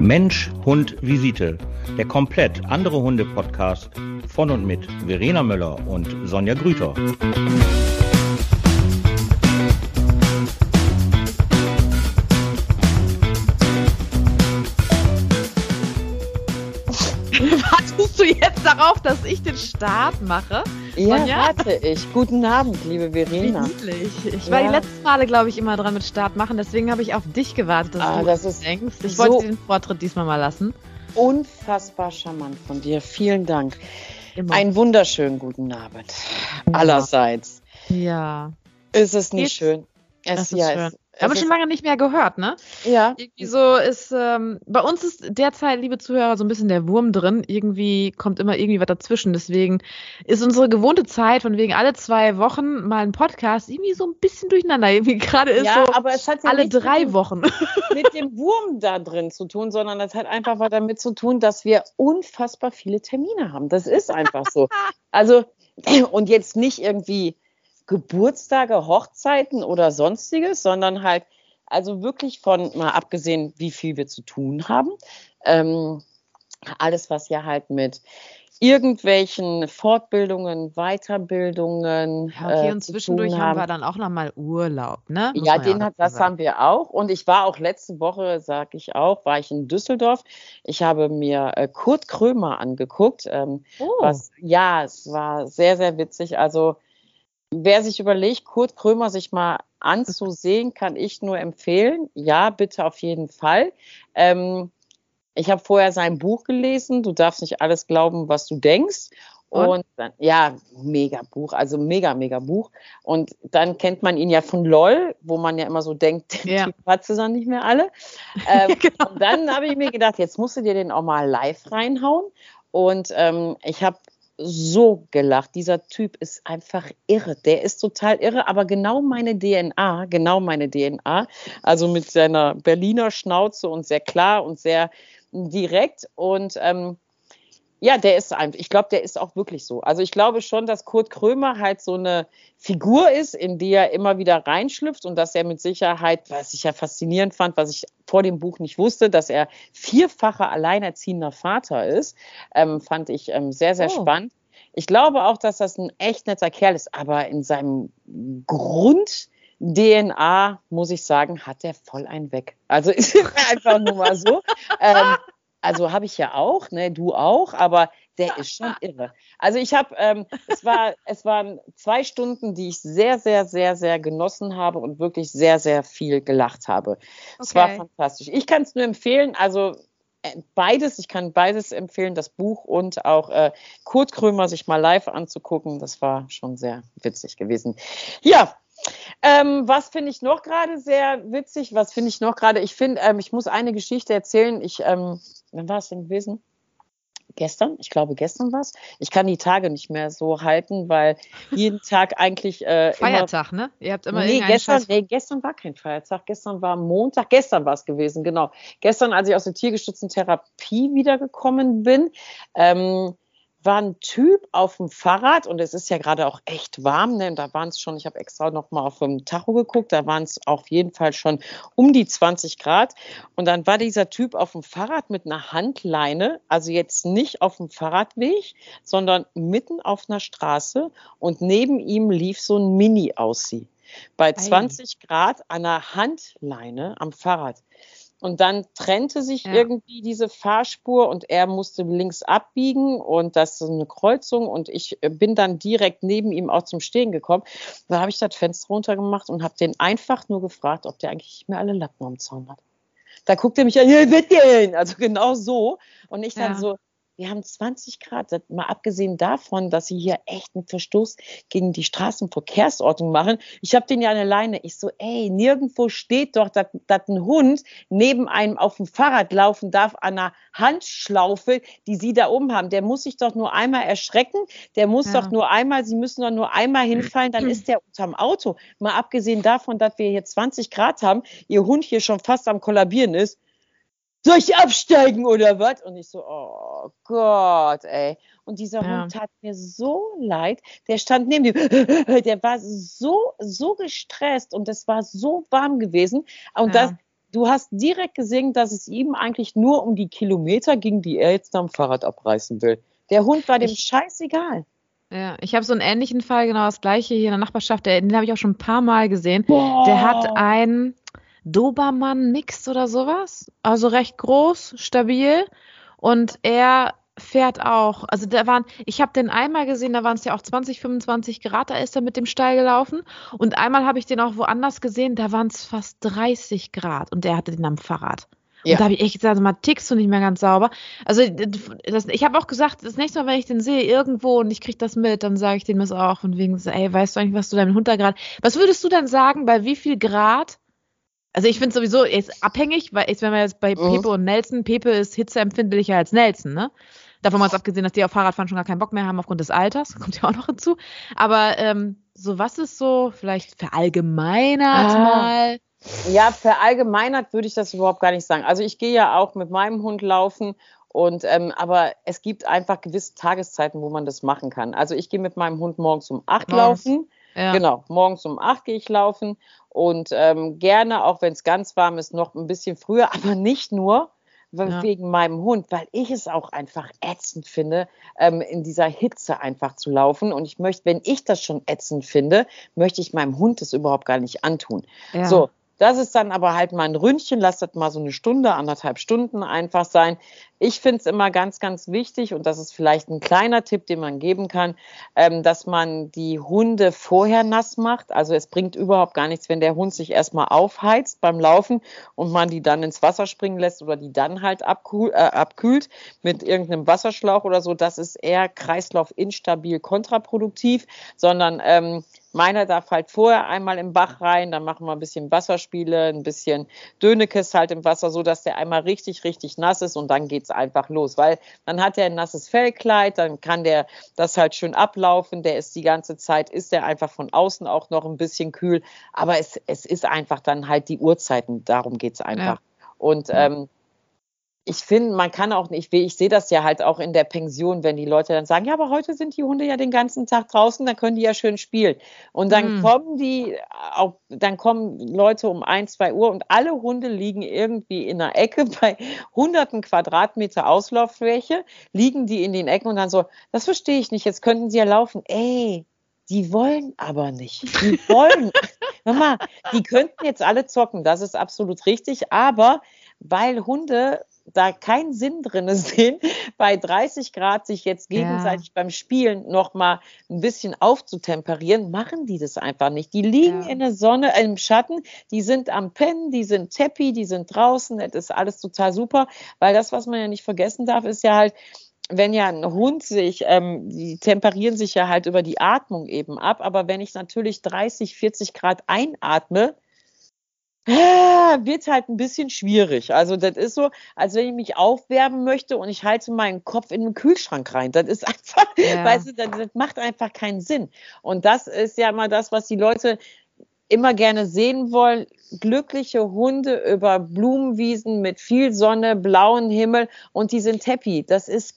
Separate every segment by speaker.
Speaker 1: Mensch, Hund, Visite. Der komplett andere Hunde-Podcast von und mit Verena Möller und Sonja Grüter.
Speaker 2: Ich den Start mache?
Speaker 3: Ja, Sonja? warte ich. Guten Abend, liebe Verena.
Speaker 2: Niedlich. Ich war ja. die letzten Male, glaube ich, immer dran mit Start machen, deswegen habe ich auf dich gewartet, dass
Speaker 3: ah,
Speaker 2: du
Speaker 3: das ist
Speaker 2: denkst. Ich so wollte den Vortritt diesmal mal lassen.
Speaker 3: Unfassbar charmant von dir. Vielen Dank. Immer. Einen wunderschönen guten Abend. Ja. Allerseits.
Speaker 2: Ja.
Speaker 3: Ist es nicht Geht's? schön?
Speaker 2: Es, das ist ja, schön. Es, haben wir schon lange nicht mehr gehört, ne?
Speaker 3: Ja.
Speaker 2: Irgendwie so ist, ähm, bei uns ist derzeit, liebe Zuhörer, so ein bisschen der Wurm drin. Irgendwie kommt immer irgendwie was dazwischen. Deswegen ist unsere gewohnte Zeit von wegen alle zwei Wochen mal ein Podcast irgendwie so ein bisschen durcheinander. Irgendwie gerade ist ja, so
Speaker 3: aber es hat ja
Speaker 2: alle drei
Speaker 3: mit,
Speaker 2: Wochen.
Speaker 3: Mit dem Wurm da drin zu tun, sondern es hat einfach was damit zu tun, dass wir unfassbar viele Termine haben. Das ist einfach so. Also, und jetzt nicht irgendwie Geburtstage, Hochzeiten oder sonstiges, sondern halt, also wirklich von, mal abgesehen, wie viel wir zu tun haben, ähm, alles, was ja halt mit irgendwelchen Fortbildungen, Weiterbildungen.
Speaker 2: Ja, okay, äh, und zwischendurch haben. haben wir dann auch nochmal Urlaub, ne?
Speaker 3: Muss ja, den ja hat, das sagen. haben wir auch. Und ich war auch letzte Woche, sag ich auch, war ich in Düsseldorf. Ich habe mir äh, Kurt Krömer angeguckt. Ähm, oh. was, ja, es war sehr, sehr witzig. Also Wer sich überlegt, Kurt Krömer sich mal anzusehen, kann ich nur empfehlen. Ja, bitte auf jeden Fall. Ähm, ich habe vorher sein Buch gelesen. Du darfst nicht alles glauben, was du denkst. Und, dann, ja, mega Buch, also mega, mega Buch. Und dann kennt man ihn ja von LOL, wo man ja immer so denkt, ja. die sie dann nicht mehr alle. Ähm, genau. Und dann habe ich mir gedacht, jetzt musst du dir den auch mal live reinhauen. Und ähm, ich habe so gelacht. Dieser Typ ist einfach irre. Der ist total irre, aber genau meine DNA, genau meine DNA. Also mit seiner Berliner Schnauze und sehr klar und sehr direkt. Und ähm, ja, der ist einfach, ich glaube, der ist auch wirklich so. Also ich glaube schon, dass Kurt Krömer halt so eine Figur ist, in die er immer wieder reinschlüpft und dass er mit Sicherheit, was ich ja faszinierend fand, was ich vor dem Buch nicht wusste, dass er vierfacher alleinerziehender Vater ist, ähm, fand ich ähm, sehr, sehr oh. spannend. Ich glaube auch, dass das ein echt netter Kerl ist, aber in seinem Grund DNA, muss ich sagen, hat er voll einen weg. Also ist einfach nur mal so. ähm, also habe ich ja auch, ne, du auch, aber der ist schon irre. Also ich habe, ähm, es war, es waren zwei Stunden, die ich sehr, sehr, sehr, sehr genossen habe und wirklich sehr, sehr viel gelacht habe. Okay. Es war fantastisch. Ich kann es nur empfehlen. Also beides, ich kann beides empfehlen, das Buch und auch äh, Kurt Krömer sich mal live anzugucken. Das war schon sehr witzig gewesen. Ja, ähm, was finde ich noch gerade sehr witzig? Was finde ich noch gerade? Ich finde, ähm, ich muss eine Geschichte erzählen. Ich, ähm, wann war es denn gewesen? Gestern, ich glaube gestern war es. Ich kann die Tage nicht mehr so halten, weil jeden Tag eigentlich äh,
Speaker 2: Feiertag, immer, ne? Ihr habt immer
Speaker 3: nee, gestern, nee, gestern war kein Feiertag. Gestern war Montag. Gestern war es gewesen, genau. Gestern, als ich aus der tiergestützten Therapie wiedergekommen bin, ähm, war ein Typ auf dem Fahrrad und es ist ja gerade auch echt warm. Ne? Da waren es schon, ich habe extra noch mal auf dem Tacho geguckt, da waren es auf jeden Fall schon um die 20 Grad. Und dann war dieser Typ auf dem Fahrrad mit einer Handleine, also jetzt nicht auf dem Fahrradweg, sondern mitten auf einer Straße und neben ihm lief so ein Mini-Aussie. Bei 20 Grad an einer Handleine am Fahrrad. Und dann trennte sich ja. irgendwie diese Fahrspur und er musste links abbiegen und das ist eine Kreuzung und ich äh, bin dann direkt neben ihm auch zum Stehen gekommen. Da habe ich das Fenster runtergemacht und habe den einfach nur gefragt, ob der eigentlich nicht mehr alle Lappen am Zaun hat. Da guckt er mich an, hier wird denn? Also genau so. Und ich dann ja. so, wir haben 20 Grad. Mal abgesehen davon, dass sie hier echt einen Verstoß gegen die Straßenverkehrsordnung machen. Ich habe den ja eine Leine. Ich so, ey, nirgendwo steht doch, dass, dass ein Hund neben einem auf dem Fahrrad laufen darf an einer Handschlaufe, die sie da oben haben. Der muss sich doch nur einmal erschrecken. Der muss ja. doch nur einmal, sie müssen doch nur einmal hinfallen, dann ist der unterm Auto. Mal abgesehen davon, dass wir hier 20 Grad haben, ihr Hund hier schon fast am Kollabieren ist soll ich absteigen oder was? Und ich so, oh Gott, ey. Und dieser ja. Hund tat mir so leid. Der stand neben mir, der war so, so gestresst und es war so warm gewesen. Und ja. das, du hast direkt gesehen, dass es ihm eigentlich nur um die Kilometer ging, die er jetzt am Fahrrad abreißen will. Der Hund war dem ich, scheißegal.
Speaker 2: Ja, ich habe so einen ähnlichen Fall, genau das gleiche hier in der Nachbarschaft, den habe ich auch schon ein paar Mal gesehen. Boah. Der hat ein Dobermann-Mix oder sowas, also recht groß, stabil und er fährt auch. Also da waren, ich habe den einmal gesehen, da waren es ja auch 20, 25 Grad, da ist er mit dem Steil gelaufen. Und einmal habe ich den auch woanders gesehen, da waren es fast 30 Grad und der hatte den am Fahrrad. Ja. Und da habe ich echt gesagt, mal tickst du nicht mehr ganz sauber. Also das, ich habe auch gesagt, das nächste Mal, wenn ich den sehe irgendwo und ich kriege das mit, dann sage ich dem das auch von wegen, ey, weißt du eigentlich, was du deinem Hund da gerade, was würdest du dann sagen, bei wie viel Grad also ich finde sowieso, er ist abhängig, weil ich, wenn wir jetzt bei mhm. Pepe und Nelson, Pepe ist hitzeempfindlicher als Nelson, ne? Davon mal abgesehen, dass die auf Fahrradfahren schon gar keinen Bock mehr haben aufgrund des Alters, kommt ja auch noch hinzu. Aber ähm, so was ist so vielleicht verallgemeinert ah. mal?
Speaker 3: Ja, verallgemeinert würde ich das überhaupt gar nicht sagen. Also ich gehe ja auch mit meinem Hund laufen und ähm, aber es gibt einfach gewisse Tageszeiten, wo man das machen kann. Also ich gehe mit meinem Hund morgens um acht laufen. Ja. Genau, morgens um acht gehe ich laufen und ähm, gerne, auch wenn es ganz warm ist, noch ein bisschen früher, aber nicht nur, ja. wegen meinem Hund, weil ich es auch einfach ätzend finde, ähm, in dieser Hitze einfach zu laufen. Und ich möchte, wenn ich das schon ätzend finde, möchte ich meinem Hund das überhaupt gar nicht antun. Ja. So, das ist dann aber halt mal ein Ründchen, lasst das mal so eine Stunde, anderthalb Stunden einfach sein. Ich finde es immer ganz, ganz wichtig, und das ist vielleicht ein kleiner Tipp, den man geben kann, ähm, dass man die Hunde vorher nass macht. Also es bringt überhaupt gar nichts, wenn der Hund sich erstmal aufheizt beim Laufen und man die dann ins Wasser springen lässt oder die dann halt abkühl, äh, abkühlt mit irgendeinem Wasserschlauch oder so. Das ist eher kreislaufinstabil kontraproduktiv, sondern ähm, Meiner darf halt vorher einmal im Bach rein, dann machen wir ein bisschen Wasserspiele, ein bisschen Dönekes halt im Wasser, so dass der einmal richtig, richtig nass ist und dann geht's einfach los, weil dann hat er ein nasses Fellkleid, dann kann der das halt schön ablaufen, der ist die ganze Zeit, ist der einfach von außen auch noch ein bisschen kühl, aber es, es ist einfach dann halt die Uhrzeiten, darum geht's einfach. Ja. Und ähm, ich finde, man kann auch nicht, ich sehe das ja halt auch in der Pension, wenn die Leute dann sagen, ja, aber heute sind die Hunde ja den ganzen Tag draußen, dann können die ja schön spielen. Und dann mhm. kommen die, auch, dann kommen Leute um ein, zwei Uhr und alle Hunde liegen irgendwie in der Ecke bei hunderten Quadratmeter Auslauffläche, liegen die in den Ecken und dann so, das verstehe ich nicht, jetzt könnten sie ja laufen. Ey, die wollen aber nicht. Die wollen. Mama, die könnten jetzt alle zocken, das ist absolut richtig, aber weil Hunde da keinen Sinn drin sehen, bei 30 Grad sich jetzt gegenseitig ja. beim Spielen noch mal ein bisschen aufzutemperieren, machen die das einfach nicht. Die liegen ja. in der Sonne, im Schatten, die sind am Pennen, die sind Teppi, die sind draußen, das ist alles total super, weil das, was man ja nicht vergessen darf, ist ja halt, wenn ja ein Hund sich, ähm, die temperieren sich ja halt über die Atmung eben ab, aber wenn ich natürlich 30, 40 Grad einatme, wird halt ein bisschen schwierig. Also das ist so, als wenn ich mich aufwärmen möchte und ich halte meinen Kopf in den Kühlschrank rein. Das ist einfach, ja. weißt du, das, das macht einfach keinen Sinn. Und das ist ja mal das, was die Leute immer gerne sehen wollen, glückliche Hunde über Blumenwiesen mit viel Sonne, blauen Himmel und die sind happy. Das ist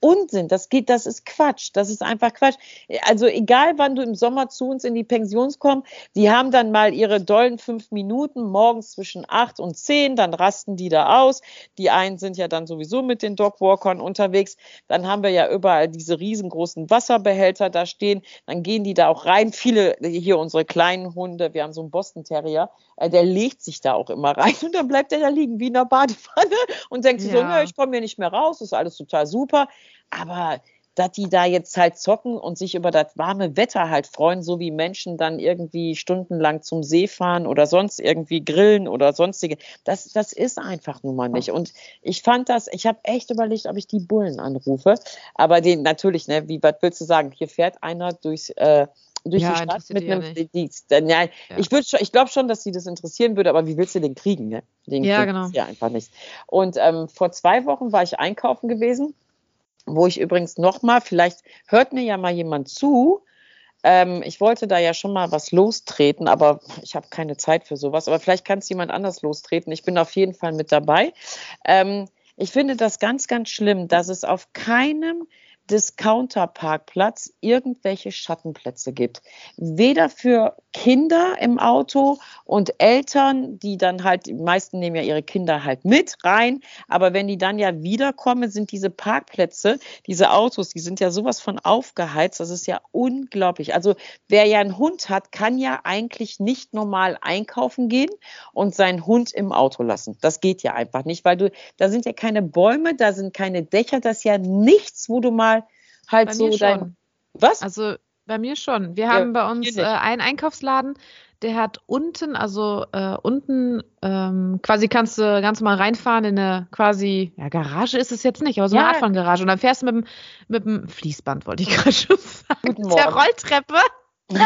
Speaker 3: Unsinn, das geht, das ist Quatsch, das ist einfach Quatsch. Also egal, wann du im Sommer zu uns in die Pension kommst, die haben dann mal ihre dollen fünf Minuten morgens zwischen acht und zehn, dann rasten die da aus. Die einen sind ja dann sowieso mit den Dogwalkern unterwegs. Dann haben wir ja überall diese riesengroßen Wasserbehälter da stehen. Dann gehen die da auch rein. Viele hier unsere kleinen Hunde, wir haben so einen Boston Terrier, der legt sich da auch immer rein und dann bleibt er da liegen wie in einer Badewanne und denkt sich ja. so, ich komme hier nicht mehr raus, ist alles total super. Aber dass die da jetzt halt zocken und sich über das warme Wetter halt freuen, so wie Menschen dann irgendwie stundenlang zum See fahren oder sonst irgendwie grillen oder sonstige. Das, das ist einfach nun mal nicht. Und ich fand das, ich habe echt überlegt, ob ich die Bullen anrufe. Aber den natürlich, ne, wie was willst du sagen? Hier fährt einer durchs äh, durch ja, die Stadt mit einem die, die, ja, ja. Ich, ich glaube schon, dass sie das interessieren würde, aber wie willst du den kriegen? Ne? Den
Speaker 2: ja, genau.
Speaker 3: Ja, einfach nicht. Und ähm, vor zwei Wochen war ich einkaufen gewesen, wo ich übrigens nochmal, vielleicht hört mir ja mal jemand zu. Ähm, ich wollte da ja schon mal was lostreten, aber ich habe keine Zeit für sowas. Aber vielleicht kann es jemand anders lostreten. Ich bin auf jeden Fall mit dabei. Ähm, ich finde das ganz, ganz schlimm, dass es auf keinem Discounter-Parkplatz irgendwelche Schattenplätze gibt. Weder für Kinder im Auto und Eltern, die dann halt, die meisten nehmen ja ihre Kinder halt mit rein, aber wenn die dann ja wiederkommen, sind diese Parkplätze, diese Autos, die sind ja sowas von aufgeheizt, das ist ja unglaublich. Also wer ja einen Hund hat, kann ja eigentlich nicht normal einkaufen gehen und seinen Hund im Auto lassen. Das geht ja einfach nicht, weil du, da sind ja keine Bäume, da sind keine Dächer, das ist ja nichts, wo du mal halt
Speaker 2: Bei
Speaker 3: so dein.
Speaker 2: schon.
Speaker 3: Was?
Speaker 2: Also bei mir schon. Wir
Speaker 3: Ja,
Speaker 2: haben bei uns äh, einen Einkaufsladen, der hat unten, also äh, unten ähm, quasi kannst du ganz mal reinfahren in eine quasi, ja, Garage ist es jetzt nicht, aber so eine
Speaker 3: Ja.
Speaker 2: Art von Garage. Und dann fährst du mit dem, mit dem Fließband, wollte ich gerade schon sagen. Der. Rolltreppe.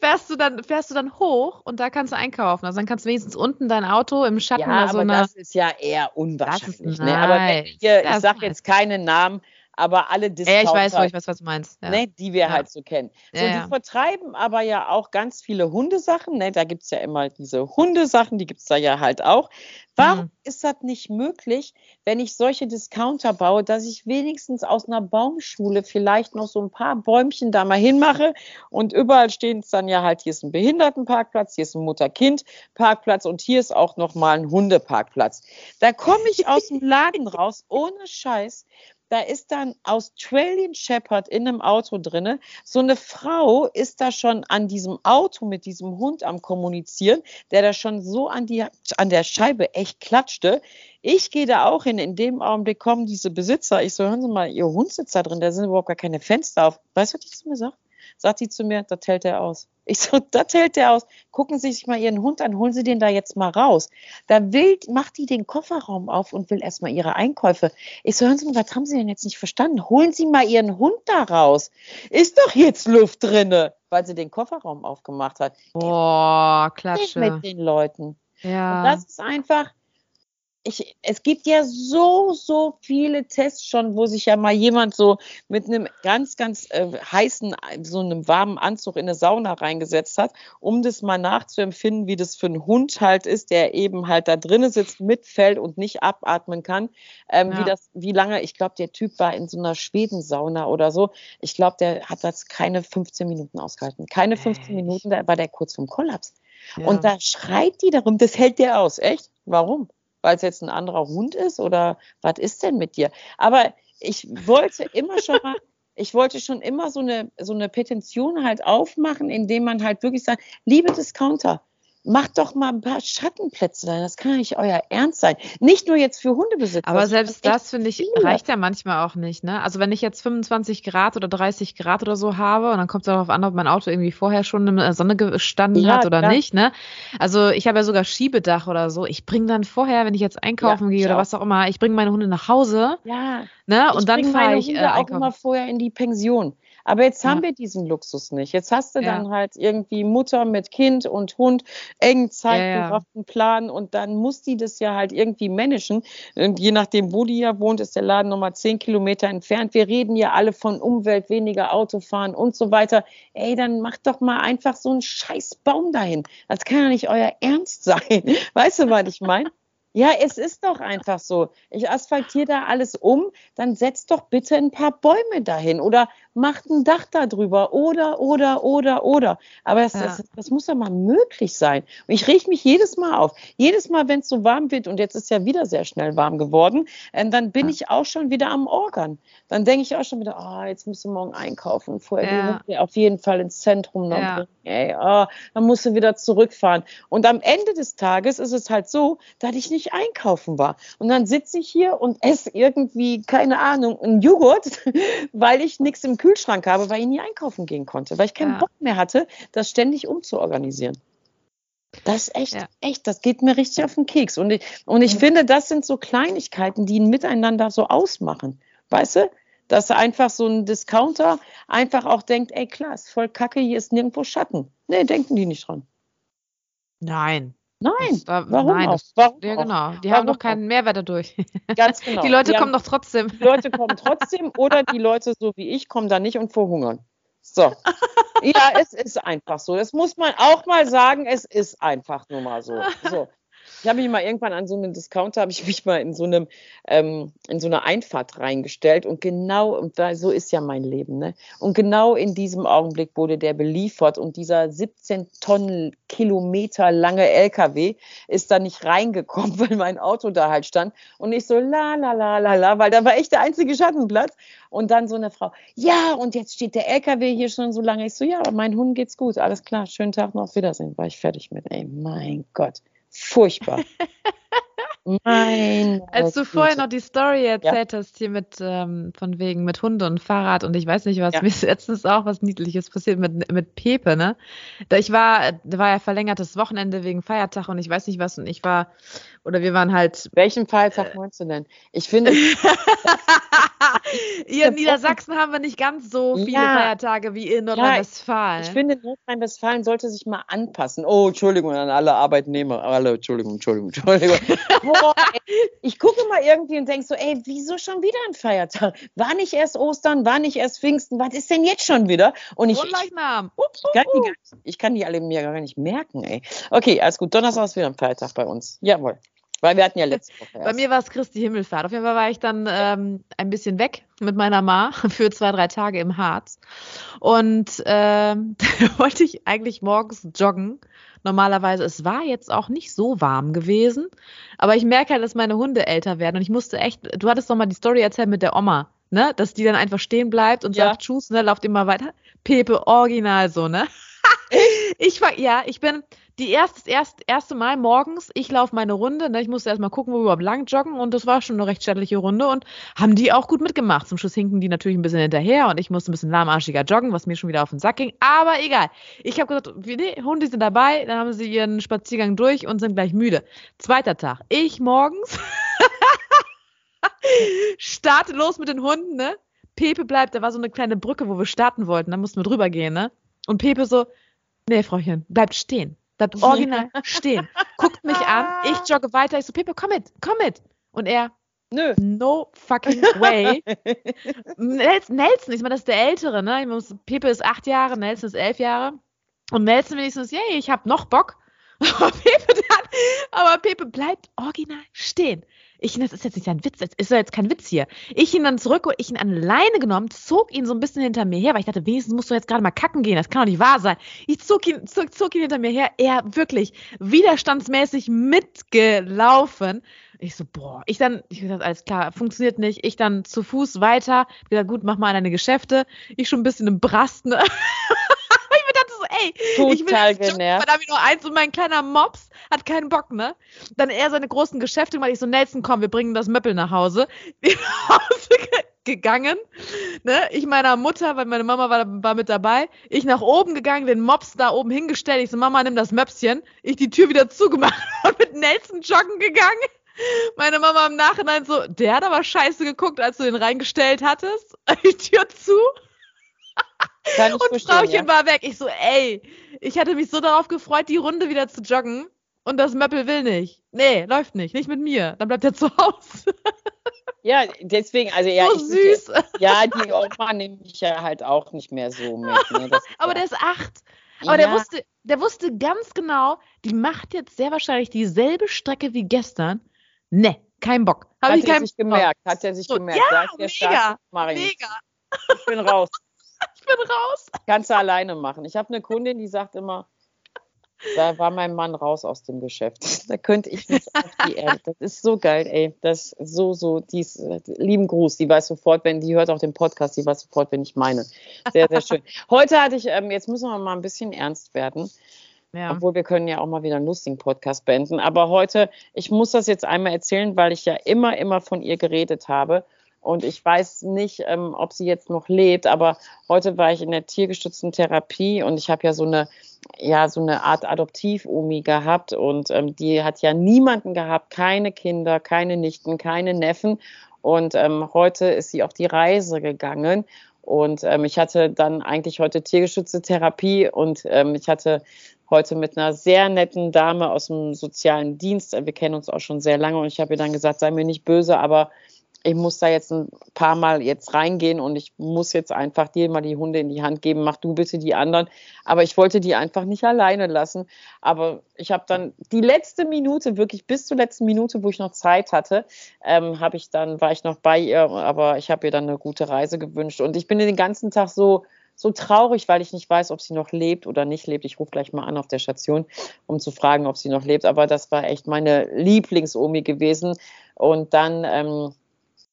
Speaker 2: fährst du dann fährst du dann hoch und da kannst du einkaufen. Also dann kannst du wenigstens unten dein Auto im Schatten
Speaker 3: Ja,
Speaker 2: oder so
Speaker 3: aber
Speaker 2: eine
Speaker 3: das ist ja eher unwahrscheinlich.
Speaker 2: ist
Speaker 3: ne? Aber wenn hier,
Speaker 2: Das
Speaker 3: ich
Speaker 2: ist
Speaker 3: sag
Speaker 2: nice.
Speaker 3: jetzt keine Namen, aber alle
Speaker 2: Ja,
Speaker 3: Discounter,
Speaker 2: ich weiß, wo ich weiß, was du meinst. Ja.
Speaker 3: ne, die wir
Speaker 2: Ja.
Speaker 3: halt so kennen. So,
Speaker 2: Ja,
Speaker 3: die
Speaker 2: ja.
Speaker 3: vertreiben aber ja auch ganz viele Hundesachen. Ne? Da gibt es ja immer diese Hundesachen, die gibt es da ja halt auch. Warum
Speaker 2: Mhm.
Speaker 3: ist das nicht möglich, wenn ich solche Discounter baue, dass ich wenigstens aus einer Baumschule vielleicht noch so ein paar Bäumchen da mal hinmache und überall stehen es dann ja halt, hier ist ein Behindertenparkplatz, hier ist ein Mutter-Kind-Parkplatz und hier ist auch nochmal ein Hundeparkplatz. Da komme ich aus dem Laden raus, ohne Scheiß. Da ist dann Australian Shepherd in einem Auto drinne. So eine Frau ist da schon an diesem Auto mit diesem Hund am kommunizieren, der da schon so an, die, an der Scheibe echt klatschte. Ich gehe da auch hin. In dem Augenblick kommen diese Besitzer. Ich so, hören Sie mal, Ihr Hund sitzt da drin, da sind überhaupt gar keine Fenster auf. Weißt du, was die zu mir sagt? Sagt die zu mir, da hält er aus. Ich so, da hält er aus. Gucken Sie sich mal Ihren Hund an, holen Sie den da jetzt mal raus. Da will, macht die den Kofferraum auf und will erstmal ihre Einkäufe. Ich so, hören Sie mal, was haben Sie denn jetzt nicht verstanden? Holen Sie mal Ihren Hund da raus. Ist doch jetzt Luft drinne, weil sie den Kofferraum aufgemacht hat.
Speaker 2: Boah,
Speaker 3: Nicht
Speaker 2: Klatsche.
Speaker 3: mit den Leuten.
Speaker 2: Ja.
Speaker 3: Und das ist einfach, ich, es gibt ja so, so viele Tests schon, wo sich ja mal jemand so mit einem ganz, ganz äh, heißen, so einem warmen Anzug in eine Sauna reingesetzt hat, um das mal nachzuempfinden, wie das für einen Hund halt ist, der eben halt da drinnen sitzt, mitfällt und nicht abatmen kann. Ähm,
Speaker 2: Ja.
Speaker 3: Wie das, wie lange, ich glaube, der Typ war in so einer Schwedensauna oder so. Ich glaube, der hat das keine 15 Minuten ausgehalten. Keine 15
Speaker 2: Echt?
Speaker 3: Minuten, da war der kurz vom Kollaps.
Speaker 2: ja.
Speaker 3: Und da schreit die darum, das hält der aus. Echt? Warum? Weil es jetzt ein anderer Hund ist oder was ist denn mit dir? Aber ich wollte immer schon mal, ich wollte schon immer so eine, so eine Petition halt aufmachen, indem man halt wirklich sagt, liebe Discounter, macht doch mal ein paar Schattenplätze da. Das kann nicht euer Ernst sein. Nicht nur jetzt für Hundebesitzer.
Speaker 2: Aber selbst das, finde ich,
Speaker 3: viele.
Speaker 2: reicht ja manchmal auch nicht, ne? Also wenn ich jetzt 25 Grad oder 30 Grad oder so habe und dann kommt es darauf an, ob mein Auto irgendwie vorher schon in der Sonne gestanden
Speaker 3: Ja,
Speaker 2: hat oder
Speaker 3: klar.
Speaker 2: nicht, ne? Also ich habe ja sogar Schiebedach oder so. Ich bringe dann vorher, wenn ich jetzt einkaufen
Speaker 3: Ja,
Speaker 2: gehe
Speaker 3: ich
Speaker 2: oder
Speaker 3: auch.
Speaker 2: was auch immer, ich bringe meine Hunde nach Hause,
Speaker 3: Ja,
Speaker 2: ne?
Speaker 3: ich
Speaker 2: Und dann
Speaker 3: bring
Speaker 2: fahre ich äh,
Speaker 3: Hunde auch
Speaker 2: einkaufen.
Speaker 3: immer vorher in die Pension. Aber jetzt haben
Speaker 2: Ja.
Speaker 3: wir diesen Luxus nicht. Jetzt hast du
Speaker 2: Ja.
Speaker 3: dann halt irgendwie Mutter mit Kind und Hund, engen raffen Plan und dann muss die das ja halt irgendwie managen. Und je nachdem, wo die ja wohnt, ist der Laden nochmal zehn Kilometer entfernt. Wir reden ja alle von Umwelt, weniger Autofahren und so weiter. Ey, dann macht doch mal einfach so einen scheiß Baum dahin. Das kann ja nicht euer Ernst sein. Weißt du, was ich meine? Ja, es ist doch einfach so. Ich asphaltiere da alles um, dann setzt doch bitte ein paar Bäume dahin oder macht ein Dach da drüber oder, oder, oder, oder. Aber das,
Speaker 2: Ja.
Speaker 3: das, das muss doch mal möglich sein. Und ich reg mich jedes Mal auf. Jedes Mal, wenn es so warm wird, und jetzt ist ja wieder sehr schnell warm geworden, äh, dann bin
Speaker 2: Ja.
Speaker 3: ich auch schon wieder am Organ. Dann denke ich auch schon wieder, ah, jetzt musst du morgen einkaufen. Vorher
Speaker 2: Ja.
Speaker 3: Hunde auf jeden Fall ins Zentrum noch
Speaker 2: Ja.
Speaker 3: Ey, ah, dann musst du wieder zurückfahren. Und am Ende des Tages ist es halt so, dass ich nicht einkaufen war. Und dann sitze ich hier und esse irgendwie, keine Ahnung, einen Joghurt, weil ich nichts im Kühlschrank habe, weil ich nie einkaufen gehen konnte, weil ich keinen
Speaker 2: Ja.
Speaker 3: Bock mehr hatte, das ständig umzuorganisieren. Das ist echt,
Speaker 2: Ja.
Speaker 3: echt, das geht mir richtig auf den Keks. Und ich, und ich finde, das sind so Kleinigkeiten, die ein Miteinander so ausmachen. Weißt du? Dass einfach so ein Discounter einfach auch denkt, ey klar, ist voll kacke, hier ist nirgendwo Schatten. Nee, denken die nicht dran.
Speaker 2: Nein.
Speaker 3: Nein,
Speaker 2: Das, da,
Speaker 3: warum
Speaker 2: nein,
Speaker 3: auch?
Speaker 2: das,
Speaker 3: Warum
Speaker 2: ja,
Speaker 3: auch?
Speaker 2: genau. Die
Speaker 3: Warum
Speaker 2: haben doch keinen Mehrwert dadurch.
Speaker 3: ganz genau.
Speaker 2: Die Leute
Speaker 3: Die
Speaker 2: kommen
Speaker 3: haben,
Speaker 2: doch trotzdem.
Speaker 3: Die Leute kommen trotzdem oder die Leute so wie ich kommen da nicht und verhungern. So. Ja, es ist einfach so. Das muss man auch mal sagen. Es ist einfach nur mal so. so. Ich habe mich mal irgendwann an so einem Discounter, habe ich mich mal in so einem, ähm, in so einer Einfahrt reingestellt und genau, und da, so ist ja mein Leben, ne? Und genau in diesem Augenblick wurde der beliefert und dieser 17 Tonnen Kilometer lange LKW ist da nicht reingekommen, weil mein Auto da halt stand und ich so la la la la la, weil da war echt der einzige Schattenplatz und dann so eine Frau, ja, und jetzt steht der LKW hier schon so lange. Ich so, ja, aber mein Hund geht's gut, alles klar, schönen Tag noch, auf Wiedersehen. War ich fertig mit, ey, mein Gott. Furchtbar.
Speaker 2: Mein Als du vorher noch die Story erzählt ja. hast, hier mit, ähm, von wegen mit Hunde und Fahrrad und ich weiß nicht was, ja. mir ist letztens auch was Niedliches passiert mit, mit Pepe, ne? Da ich war, da war ja verlängertes Wochenende wegen Feiertag und ich weiß nicht was und ich war, oder wir waren halt.
Speaker 3: Welchen Feiertag äh, meinst du denn? Ich finde.
Speaker 2: Hier in Niedersachsen haben wir nicht ganz so viele ja. Feiertage wie in Nordrhein-Westfalen.
Speaker 3: Ja, ich finde, Nordrhein-Westfalen sollte sich mal anpassen. Oh, Entschuldigung an alle Arbeitnehmer. Alle, Entschuldigung, Entschuldigung, Entschuldigung. Boah, ich gucke mal irgendwie und denke so, ey, wieso schon wieder ein Feiertag? War nicht erst Ostern, war nicht erst Pfingsten, was ist denn jetzt schon wieder? Und ich, ich, ich, kann, die, ich kann die alle mir gar nicht merken, ey. Okay, alles gut. Donnerstag ist wieder ein Feiertag bei uns. Jawohl. Weil wir hatten ja letzte Woche. Erst.
Speaker 2: Bei mir war es Christi Himmelfahrt. Auf jeden Fall war ich dann ähm, ein bisschen weg mit meiner Ma für zwei, drei Tage im Harz. Und ähm, wollte ich eigentlich morgens joggen. Normalerweise, es war jetzt auch nicht so warm gewesen. Aber ich merke halt, dass meine Hunde älter werden. Und ich musste echt, du hattest doch mal die Story erzählt mit der Oma, ne? Dass die dann einfach stehen bleibt und ja. sagt, tschüss, ne? Lauft immer weiter. Pepe, original so, ne? Ich war, ja, ich bin, die erste, das erste, Mal morgens, ich laufe meine Runde, ne, ich musste erstmal gucken, wo wir überhaupt lang joggen und das war schon eine recht stattliche Runde und haben die auch gut mitgemacht. Zum Schluss hinken die natürlich ein bisschen hinterher und ich musste ein bisschen lahmarschiger joggen, was mir schon wieder auf den Sack ging, aber egal. Ich habe gesagt, nee, Hunde sind dabei, dann haben sie ihren Spaziergang durch und sind gleich müde. Zweiter Tag, ich morgens starte los mit den Hunden, ne? Pepe bleibt, da war so eine kleine Brücke, wo wir starten wollten, da mussten wir drüber gehen, ne? Und Pepe so, nee, Frauchen, bleibt stehen. Bleibt original stehen. Guckt mich an. Ich jogge weiter. Ich so, Pepe, komm mit, komm mit. Und er, Nö. No fucking way. Nelson, ich meine, das ist der Ältere, ne? Muss, Pepe ist acht Jahre, Nelson ist elf Jahre. Und Nelson wenigstens, yay, ich hab noch Bock. Aber Pepe, dann, aber Pepe bleibt original stehen. Ich, das ist jetzt nicht ein Witz, das ist ja jetzt kein Witz hier. Ich ihn dann zurück, ich ihn an Leine genommen, zog ihn so ein bisschen hinter mir her, weil ich dachte, wenigstens musst du jetzt gerade mal kacken gehen, das kann doch nicht wahr sein. Ich zog ihn, zog, zog ihn hinter mir her, er wirklich widerstandsmäßig mitgelaufen. Ich so, boah, ich dann, ich gesagt, alles klar, funktioniert nicht. Ich dann zu Fuß weiter, gesagt, gut, mach mal deine Geschäfte. Ich schon ein bisschen im Brasten. ey,
Speaker 3: Total ich will jetzt genervt.
Speaker 2: Da habe ich nur eins und mein kleiner Mops hat keinen Bock, ne? Dann er seine großen Geschäfte, weil ich so, Nelson, komm, wir bringen das Möppel nach Hause. Wir nach Hause gegangen, ne? Ich meiner Mutter, weil meine Mama war, war mit dabei, ich nach oben gegangen, den Mops da oben hingestellt. Ich so, Mama, nimm das Möpschen. Ich die Tür wieder zugemacht und mit Nelson joggen gegangen. Meine Mama im Nachhinein so, der hat aber scheiße geguckt, als du den reingestellt hattest. Die Tür zu. Kann ich und Frauchen ja. war weg. Ich so, ey, ich hatte mich so darauf gefreut, die Runde wieder zu joggen. Und das Möppel will nicht. Nee, läuft nicht. Nicht mit mir. Dann bleibt er zu Hause.
Speaker 3: Ja, deswegen, also ja,
Speaker 2: so ich, süß.
Speaker 3: ja, die Oma nehme ich ja halt auch nicht mehr so mit. Ne?
Speaker 2: Aber der ist acht. Aber ja. der wusste, der wusste ganz genau, die macht jetzt sehr wahrscheinlich dieselbe Strecke wie gestern. Ne, kein Bock.
Speaker 3: Hab hat ich er sich gemerkt, hat er sich so, gemerkt.
Speaker 2: Ja, mega, mega.
Speaker 3: Ich bin raus.
Speaker 2: Ich bin raus.
Speaker 3: Kannst du alleine machen. Ich habe eine Kundin, die sagt immer, da war mein Mann raus aus dem Geschäft. Da könnte ich nicht auf die Erde. Das ist so geil, ey. Das ist so, so, die ist, lieben Gruß. Die weiß sofort, wenn, die hört auch den Podcast, die weiß sofort, wenn ich meine. Sehr, sehr schön. Heute hatte ich, ähm, jetzt müssen wir mal ein bisschen ernst werden. Ja. Obwohl wir können ja auch mal wieder einen lustigen Podcast beenden. Aber heute, ich muss das jetzt einmal erzählen, weil ich ja immer, immer von ihr geredet habe. Und ich weiß nicht, ähm, ob sie jetzt noch lebt, aber heute war ich in der tiergestützten Therapie und ich habe ja so eine, ja, so eine Art Adoptiv-Omi gehabt und ähm, die hat ja niemanden gehabt, keine Kinder, keine Nichten, keine Neffen. Und ähm, heute ist sie auf die Reise gegangen und ähm, ich hatte dann eigentlich heute tiergeschützte Therapie und ähm, ich hatte heute mit einer sehr netten Dame aus dem sozialen Dienst, wir kennen uns auch schon sehr lange und ich habe ihr dann gesagt, sei mir nicht böse, aber ich muss da jetzt ein paar Mal jetzt reingehen und ich muss jetzt einfach dir mal die Hunde in die Hand geben, mach du bitte die anderen. Aber ich wollte die einfach nicht alleine lassen. Aber ich habe dann die letzte Minute, wirklich bis zur letzten Minute, wo ich noch Zeit hatte, ähm, habe ich dann, war ich noch bei ihr, aber ich habe ihr dann eine gute Reise gewünscht. Und ich bin den ganzen Tag so, so traurig, weil ich nicht weiß, ob sie noch lebt oder nicht lebt. Ich rufe gleich mal an auf der Station, um zu fragen, ob sie noch lebt. Aber das war echt meine Lieblingsomi gewesen. Und dann, ähm,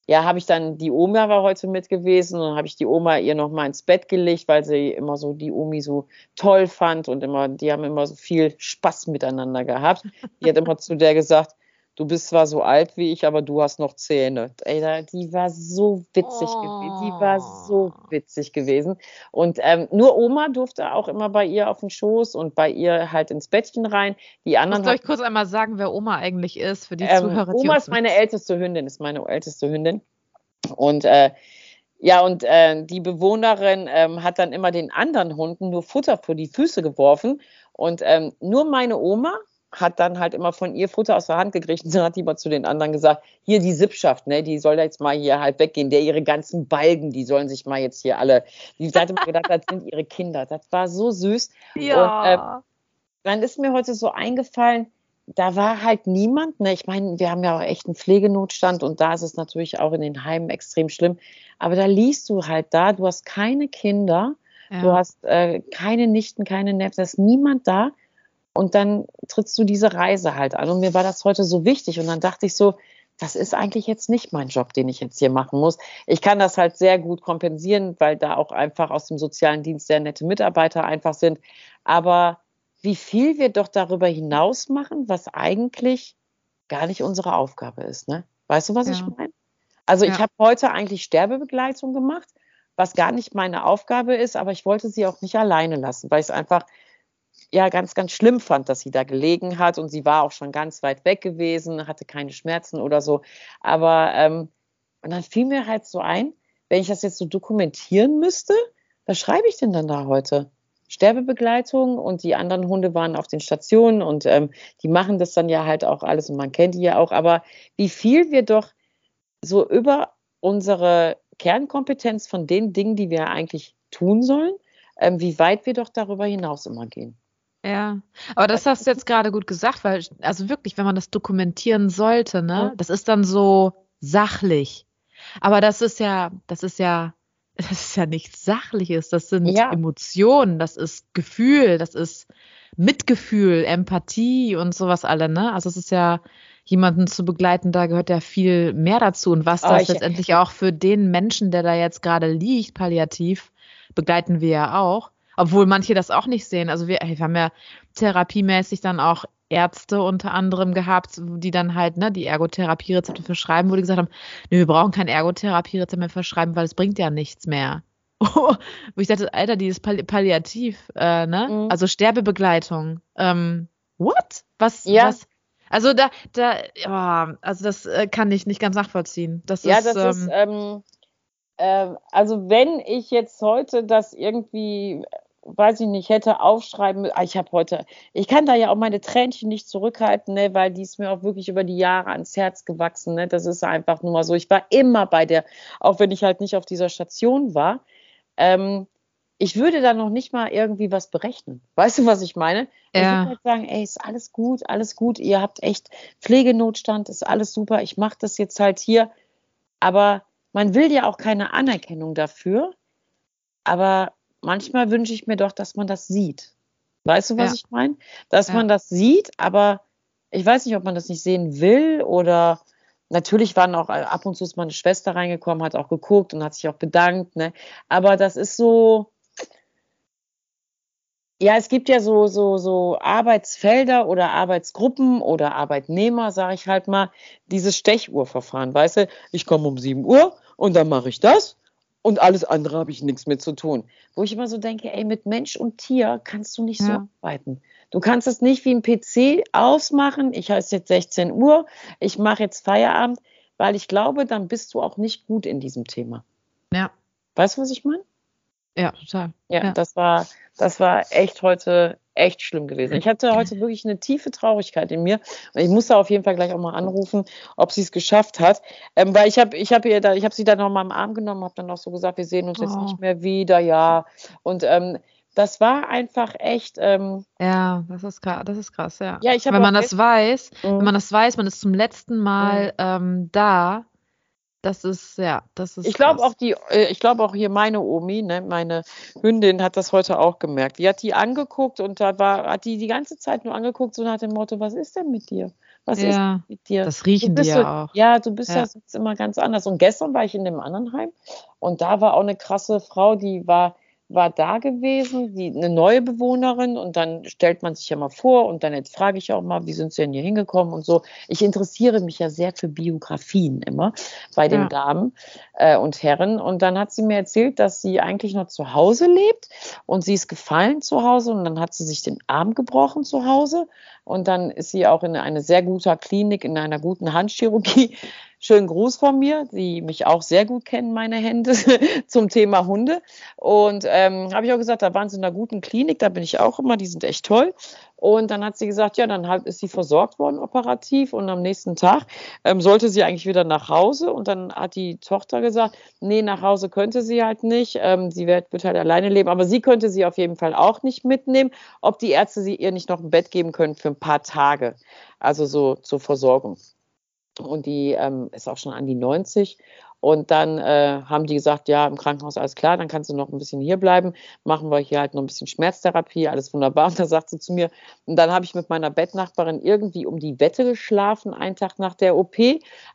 Speaker 3: ja, habe ich dann, die Oma war heute mit gewesen und habe ich die Oma ihr noch mal ins Bett gelegt, weil sie immer so die Omi so toll fand und immer, die haben immer so viel Spaß miteinander gehabt. Die hat immer zu der gesagt, du bist zwar so alt wie ich, aber du hast noch Zähne. Ey, die war so witzig oh. gewesen. Die war so oh. witzig gewesen. Und ähm, nur Oma durfte auch immer bei ihr auf den Schoß und bei ihr halt ins Bettchen rein. Die anderen.
Speaker 2: Soll ich kurz einmal sagen, wer Oma eigentlich ist für die
Speaker 3: ähm,
Speaker 2: Zuhörer?
Speaker 3: Oma ist meine älteste Hündin, ist meine älteste Hündin. Und äh, ja, und äh, die Bewohnerin ähm, hat dann immer den anderen Hunden nur Futter vor die Füße geworfen. Und ähm, nur meine Oma hat dann halt immer von ihr Futter aus der Hand gekriegt und dann hat die mal zu den anderen gesagt, hier die Sippschaft, ne, die soll da jetzt mal hier halt weggehen, der ihre ganzen Balgen, die sollen sich mal jetzt hier alle, die hat immer gedacht, das sind ihre Kinder. Das war so süß. Ja. Und, äh, dann ist mir heute so eingefallen, da war halt niemand, ne? Ich meine, wir haben ja auch echt einen Pflegenotstand und da ist es natürlich auch in den Heimen extrem schlimm. Aber da liest du halt da, du hast keine Kinder, ja. du hast äh, keine Nichten, keine Neffen, da ist niemand da und dann trittst du diese Reise halt an. Und mir war das heute so wichtig. Und dann dachte ich so, das ist eigentlich jetzt nicht mein Job, den ich jetzt hier machen muss. Ich kann das halt sehr gut kompensieren, weil da auch einfach aus dem sozialen Dienst sehr nette Mitarbeiter einfach sind. Aber wie viel wir doch darüber hinaus machen, was eigentlich gar nicht unsere Aufgabe ist. Ne? Weißt du, was ja. ich meine? Also ja. ich habe heute eigentlich Sterbebegleitung gemacht, was gar nicht meine Aufgabe ist, aber ich wollte sie auch nicht alleine lassen, weil ich es einfach ja ganz, ganz schlimm fand, dass sie da gelegen hat und sie war auch schon ganz weit weg gewesen, hatte keine Schmerzen oder so. Aber ähm, und dann fiel mir halt so ein, wenn ich das jetzt so dokumentieren müsste, was schreibe ich denn dann da heute? Sterbebegleitung und die anderen Hunde waren auf den Stationen und ähm, die machen das dann ja halt auch alles und man kennt die ja auch. Aber wie viel wir doch so über unsere Kernkompetenz von den Dingen, die wir eigentlich tun sollen, ähm, wie weit wir doch darüber hinaus immer gehen.
Speaker 2: Ja, aber das hast du jetzt gerade gut gesagt, weil, also wirklich, wenn man das dokumentieren sollte, ne, das ist dann so sachlich. Aber das ist ja, das ist ja, das ist ja nichts Sachliches, das sind ja. Emotionen, das ist Gefühl, das ist Mitgefühl, Empathie und sowas alle, ne? Also es ist ja, jemanden zu begleiten, da gehört ja viel mehr dazu. Und was das letztendlich auch für den Menschen, der da jetzt gerade liegt, palliativ, begleiten wir ja auch. Obwohl manche das auch nicht sehen. Also wir, wir haben ja therapiemäßig dann auch Ärzte unter anderem gehabt, die dann halt ne, die Ergotherapie-Rezepte verschreiben, wo die gesagt haben, nee, wir brauchen kein Ergotherapie-Rezept mehr verschreiben, weil es bringt ja nichts mehr. wo ich dachte, Alter, die ist Palli Palliativ, äh, ne? Mhm. Also Sterbebegleitung. Ähm, what? Was, ja. was? Also da, da, ja, also das äh, kann ich nicht ganz nachvollziehen. Das
Speaker 3: ja,
Speaker 2: ist,
Speaker 3: das ähm, ist, ähm, äh, also wenn ich jetzt heute das irgendwie weiß ich nicht, hätte aufschreiben ah, Ich habe heute, ich kann da ja auch meine Tränchen nicht zurückhalten, ne, weil die ist mir auch wirklich über die Jahre ans Herz gewachsen. Ne? Das ist einfach nur mal so. Ich war immer bei der, auch wenn ich halt nicht auf dieser Station war. Ähm, ich würde da noch nicht mal irgendwie was berechnen. Weißt du, was ich meine? Ja. Ich würde halt sagen, ey, ist alles gut, alles gut. Ihr habt echt Pflegenotstand, ist alles super. Ich mache das jetzt halt hier. Aber man will ja auch keine Anerkennung dafür. Aber manchmal wünsche ich mir doch, dass man das sieht. Weißt du, was ja. ich meine? Dass ja. man das sieht, aber ich weiß nicht, ob man das nicht sehen will oder natürlich waren auch ab und zu ist meine Schwester reingekommen, hat auch geguckt und hat sich auch bedankt, ne? Aber das ist so, ja, es gibt ja so, so, so Arbeitsfelder oder Arbeitsgruppen oder Arbeitnehmer, sage ich halt mal, dieses Stechuhrverfahren, weißt du, ich komme um 7 Uhr und dann mache ich das und alles andere habe ich nichts mit zu tun. Wo ich immer so denke, ey, mit Mensch und Tier kannst du nicht ja. so arbeiten. Du kannst es nicht wie ein PC ausmachen. Ich heiße jetzt 16 Uhr, ich mache jetzt Feierabend, weil ich glaube, dann bist du auch nicht gut in diesem Thema.
Speaker 2: Ja.
Speaker 3: Weißt du, was ich meine?
Speaker 2: Ja, total.
Speaker 3: Ja, ja, das war, das war echt heute echt schlimm gewesen. Ich hatte heute wirklich eine tiefe Traurigkeit in mir und ich musste auf jeden Fall gleich auch mal anrufen, ob sie es geschafft hat, ähm, weil ich habe ich habe ihr da ich habe sie dann noch mal am Arm genommen, habe dann auch so gesagt, wir sehen uns oh. jetzt nicht mehr wieder, ja und ähm, das war einfach echt. Ähm,
Speaker 2: ja, das ist krass, das ist krass, ja. ja ich wenn man das weiß, mhm. wenn man das weiß, man ist zum letzten Mal mhm. ähm, da, das ist, ja, das ist.
Speaker 3: Ich glaube auch die, äh, ich glaube auch hier meine Omi, ne, meine Hündin hat das heute auch gemerkt. Die hat die angeguckt und da war, hat die die ganze Zeit nur angeguckt, so nach dem Motto, was ist denn mit dir? Was
Speaker 2: ja,
Speaker 3: ist mit dir?
Speaker 2: Das riechen die
Speaker 3: ja
Speaker 2: so, auch.
Speaker 3: Ja, du bist ja. ja immer ganz anders. Und gestern war ich in dem anderen Heim und da war auch eine krasse Frau, die war, war da gewesen, die, eine neue Bewohnerin und dann stellt man sich ja mal vor und dann jetzt frage ich auch mal, wie sind sie denn hier hingekommen und so. Ich interessiere mich ja sehr für Biografien immer bei den ja. Damen äh, und Herren und dann hat sie mir erzählt, dass sie eigentlich noch zu Hause lebt und sie ist gefallen zu Hause und dann hat sie sich den Arm gebrochen zu Hause und dann ist sie auch in eine sehr guter Klinik, in einer guten Handchirurgie Schönen Gruß von mir, die mich auch sehr gut kennen, meine Hände, zum Thema Hunde. Und ähm, habe ich auch gesagt, da waren sie in einer guten Klinik, da bin ich auch immer, die sind echt toll. Und dann hat sie gesagt, ja, dann ist sie versorgt worden operativ und am nächsten Tag ähm, sollte sie eigentlich wieder nach Hause. Und dann hat die Tochter gesagt, nee, nach Hause könnte sie halt nicht. Ähm, sie wird, wird halt alleine leben, aber sie könnte sie auf jeden Fall auch nicht mitnehmen, ob die Ärzte sie ihr nicht noch ein Bett geben können für ein paar Tage. Also so zur Versorgung und die ähm, ist auch schon an die 90. Und dann äh, haben die gesagt, ja, im Krankenhaus alles klar, dann kannst du noch ein bisschen hier bleiben, machen wir hier halt noch ein bisschen Schmerztherapie, alles wunderbar. Und da sagt sie zu mir, und dann habe ich mit meiner Bettnachbarin irgendwie um die Wette geschlafen, einen Tag nach der OP.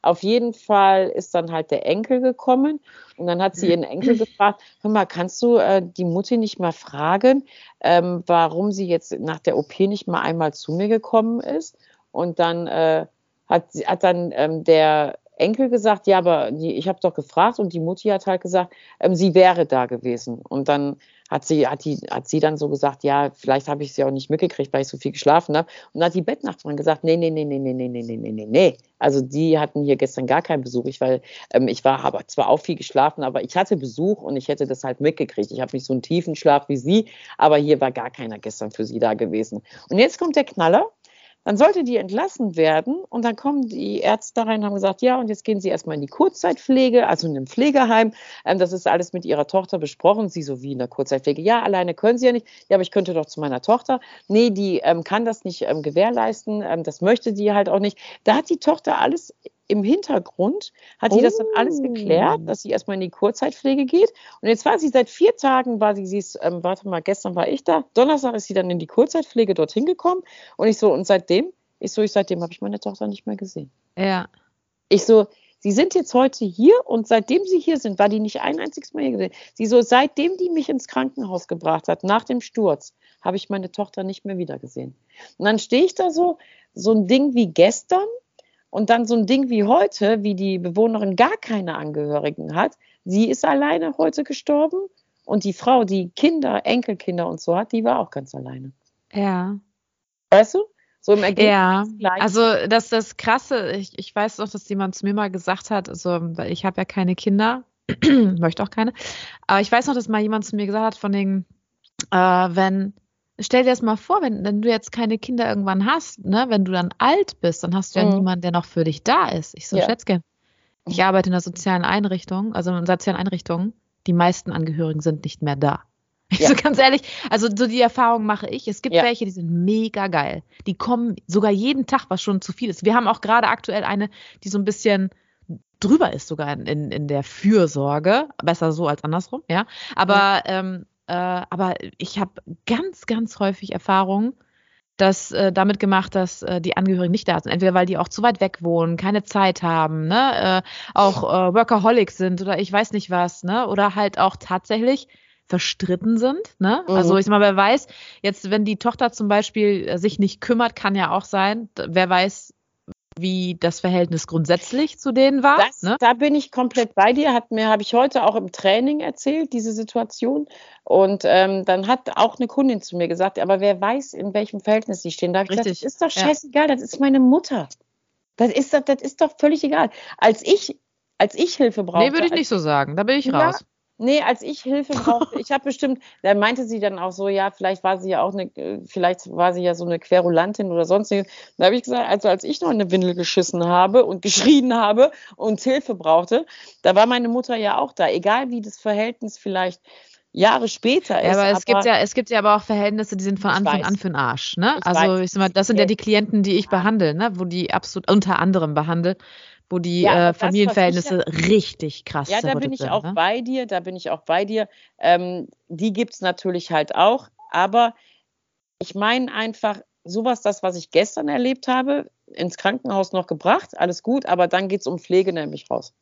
Speaker 3: Auf jeden Fall ist dann halt der Enkel gekommen und dann hat sie ihren Enkel gefragt, hör mal, kannst du äh, die Mutti nicht mal fragen, ähm, warum sie jetzt nach der OP nicht mal einmal zu mir gekommen ist? Und dann äh, hat, hat dann ähm, der Enkel gesagt, ja, aber die, ich habe doch gefragt und die Mutti hat halt gesagt, ähm, sie wäre da gewesen. Und dann hat sie, hat, die, hat sie dann so gesagt, ja, vielleicht habe ich sie auch nicht mitgekriegt, weil ich so viel geschlafen habe. Und dann hat die Bettnachbarin gesagt, nee, nee, nee, nee, nee, nee, nee, nee, nee, nee. Also die hatten hier gestern gar keinen Besuch. Ich, weil, ähm, ich war, habe zwar auch viel geschlafen, aber ich hatte Besuch und ich hätte das halt mitgekriegt. Ich habe nicht so einen tiefen Schlaf wie sie, aber hier war gar keiner gestern für sie da gewesen. Und jetzt kommt der Knaller. Dann sollte die entlassen werden und dann kommen die Ärzte rein und haben gesagt, ja, und jetzt gehen Sie erstmal in die Kurzzeitpflege, also in einem Pflegeheim. Ähm, das ist alles mit Ihrer Tochter besprochen. Sie so wie in der Kurzzeitpflege. Ja, alleine können Sie ja nicht. Ja, aber ich könnte doch zu meiner Tochter. Nee, die ähm, kann das nicht ähm, gewährleisten. Ähm, das möchte die halt auch nicht. Da hat die Tochter alles im Hintergrund hat die das dann alles geklärt, oh. dass sie erstmal in die Kurzzeitpflege geht. Und jetzt war sie seit vier Tagen, war sie, sie ist, ähm, warte mal, gestern war ich da, Donnerstag ist sie dann in die Kurzzeitpflege dorthin gekommen. Und ich so, und seitdem, ich so, ich seitdem habe ich meine Tochter nicht mehr gesehen.
Speaker 2: Ja.
Speaker 3: Ich so, Sie sind jetzt heute hier und seitdem Sie hier sind, war die nicht ein einziges Mal hier gesehen. Sie so, seitdem die mich ins Krankenhaus gebracht hat, nach dem Sturz, habe ich meine Tochter nicht mehr wiedergesehen. Und dann stehe ich da so, so ein Ding wie gestern, und dann so ein Ding wie heute, wie die Bewohnerin gar keine Angehörigen hat, sie ist alleine heute gestorben und die Frau, die Kinder, Enkelkinder und so hat, die war auch ganz alleine.
Speaker 2: Ja.
Speaker 3: Weißt du? So
Speaker 2: im Ergebnis. Ja, gleich. also das das Krasse, ich, ich weiß noch, dass jemand zu mir mal gesagt hat, also weil ich habe ja keine Kinder, möchte auch keine, aber ich weiß noch, dass mal jemand zu mir gesagt hat, von den, äh, wenn stell dir das mal vor, wenn, wenn du jetzt keine Kinder irgendwann hast, ne, wenn du dann alt bist, dann hast du ja mhm. niemanden, der noch für dich da ist. Ich so, ja. Schätzchen, ich arbeite in einer sozialen Einrichtung, also in sozialen Einrichtungen, die meisten Angehörigen sind nicht mehr da. Ich ja. so ganz ehrlich, also so die Erfahrung mache ich. Es gibt ja. welche, die sind mega geil. Die kommen sogar jeden Tag, was schon zu viel ist. Wir haben auch gerade aktuell eine, die so ein bisschen drüber ist sogar in, in der Fürsorge. Besser so als andersrum, ja. Aber mhm. ähm, äh, aber ich habe ganz, ganz häufig Erfahrungen, das äh, damit gemacht, dass äh, die Angehörigen nicht da sind. Entweder weil die auch zu weit weg wohnen, keine Zeit haben, ne, äh, auch äh, Workaholics sind oder ich weiß nicht was, ne, oder halt auch tatsächlich verstritten sind, ne? Mhm. Also ich sag mal, wer weiß, jetzt wenn die Tochter zum Beispiel äh, sich nicht kümmert, kann ja auch sein, wer weiß, wie das Verhältnis grundsätzlich zu denen war.
Speaker 3: Das, ne? Da bin ich komplett bei dir. Hat mir habe ich heute auch im Training erzählt diese Situation. Und ähm, dann hat auch eine Kundin zu mir gesagt, aber wer weiß, in welchem Verhältnis sie stehen. Da habe ich Richtig. gesagt, das ist doch scheißegal. Ja. Das ist meine Mutter. Das ist, das ist doch völlig egal. Als ich als ich Hilfe brauchte.
Speaker 2: Nee, würde ich nicht so sagen. Da bin ich raus.
Speaker 3: Nee, als ich Hilfe brauchte, ich habe bestimmt, da meinte sie dann auch so, ja, vielleicht war sie ja auch eine, vielleicht war sie ja so eine Querulantin oder sonstiges. Da habe ich gesagt, also als ich noch eine Windel geschissen habe und geschrien habe und Hilfe brauchte, da war meine Mutter ja auch da. Egal wie das Verhältnis vielleicht Jahre später ist.
Speaker 2: Ja, aber es aber gibt ja, es gibt ja aber auch Verhältnisse, die sind von Anfang an für den Arsch. Ne? Ich also weiß. ich sag mal, das sind ja die Klienten, die ich behandle, ne? wo die absolut unter anderem behandle wo die ja, äh, Familienverhältnisse ich, richtig krass
Speaker 3: sind. Ja, da bin ich sind, auch ne? bei dir, da bin ich auch bei dir. Ähm, die gibt es natürlich halt auch, aber ich meine einfach, sowas, das, was ich gestern erlebt habe, ins Krankenhaus noch gebracht, alles gut, aber dann geht es um Pflege nämlich raus.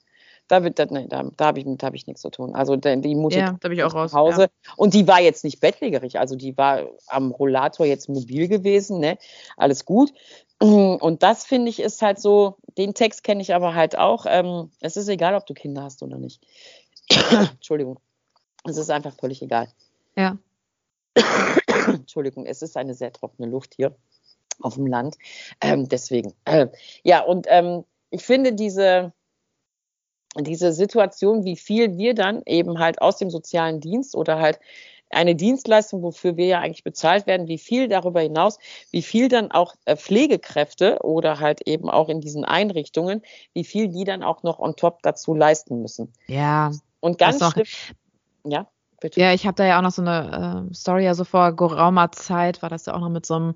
Speaker 3: Da, wird, da, nee, da, da habe ich, hab ich nichts zu tun. Also die Mutter
Speaker 2: ja, da ich auch raus,
Speaker 3: Hause. Ja. Und die war jetzt nicht bettlägerig, also die war am Rollator jetzt mobil gewesen, ne? Alles gut. Und das finde ich ist halt so, den Text kenne ich aber halt auch. Ähm, es ist egal, ob du Kinder hast oder nicht. Entschuldigung. Es ist einfach völlig egal.
Speaker 2: Ja.
Speaker 3: Entschuldigung, es ist eine sehr trockene Luft hier auf dem Land. Ähm, deswegen. Äh, ja, und ähm, ich finde diese, diese Situation, wie viel wir dann eben halt aus dem sozialen Dienst oder halt eine Dienstleistung, wofür wir ja eigentlich bezahlt werden, wie viel darüber hinaus, wie viel dann auch äh, Pflegekräfte oder halt eben auch in diesen Einrichtungen, wie viel die dann auch noch on top dazu leisten müssen.
Speaker 2: Ja.
Speaker 3: Und ganz schlimm, ja.
Speaker 2: Bitte. Ja, ich habe da ja auch noch so eine äh, Story, also vor geraumer Zeit war das ja auch noch mit so einem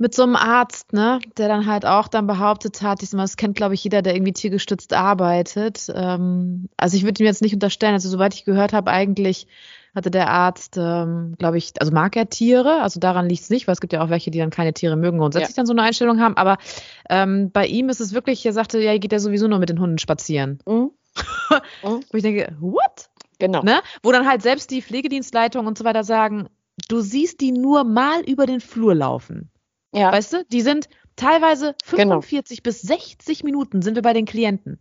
Speaker 2: mit so einem Arzt, ne, der dann halt auch dann behauptet hat, diesmal, das kennt, glaube ich, jeder, der irgendwie tiergestützt arbeitet. Ähm, also ich würde ihm jetzt nicht unterstellen, also soweit ich gehört habe, eigentlich hatte der Arzt, ähm, glaube ich, also mag er Tiere, also daran liegt es nicht, weil es gibt ja auch welche, die dann keine Tiere mögen und grundsätzlich ja. dann so eine Einstellung haben, aber ähm, bei ihm ist es wirklich, er sagte, ja, geht er sowieso nur mit den Hunden spazieren. Mhm. mhm. Wo ich denke, what?
Speaker 3: Genau.
Speaker 2: Ne? Wo dann halt selbst die Pflegedienstleitung und so weiter sagen, du siehst die nur mal über den Flur laufen. Ja. Weißt du, die sind teilweise 45 genau. bis 60 Minuten sind wir bei den Klienten.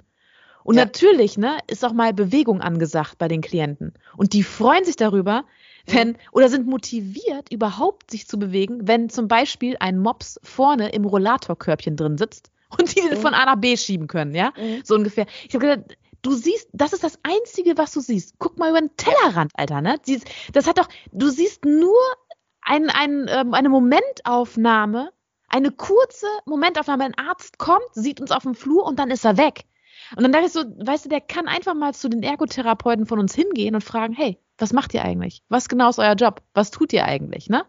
Speaker 2: Und ja. natürlich, ne, ist auch mal Bewegung angesagt bei den Klienten. Und die freuen sich darüber, wenn, oder sind motiviert, überhaupt sich zu bewegen, wenn zum Beispiel ein Mops vorne im Rollatorkörbchen drin sitzt und die mhm. von A nach B schieben können, ja? Mhm. So ungefähr. Ich habe gedacht, du siehst, das ist das Einzige, was du siehst. Guck mal über den Tellerrand, Alter, ne? Das hat doch, du siehst nur ein, ein, ähm, eine Momentaufnahme, eine kurze Momentaufnahme. Ein Arzt kommt, sieht uns auf dem Flur und dann ist er weg. Und dann dachte ich so, weißt du, der kann einfach mal zu den Ergotherapeuten von uns hingehen und fragen, hey, was macht ihr eigentlich? Was genau ist euer Job? Was tut ihr eigentlich, ne?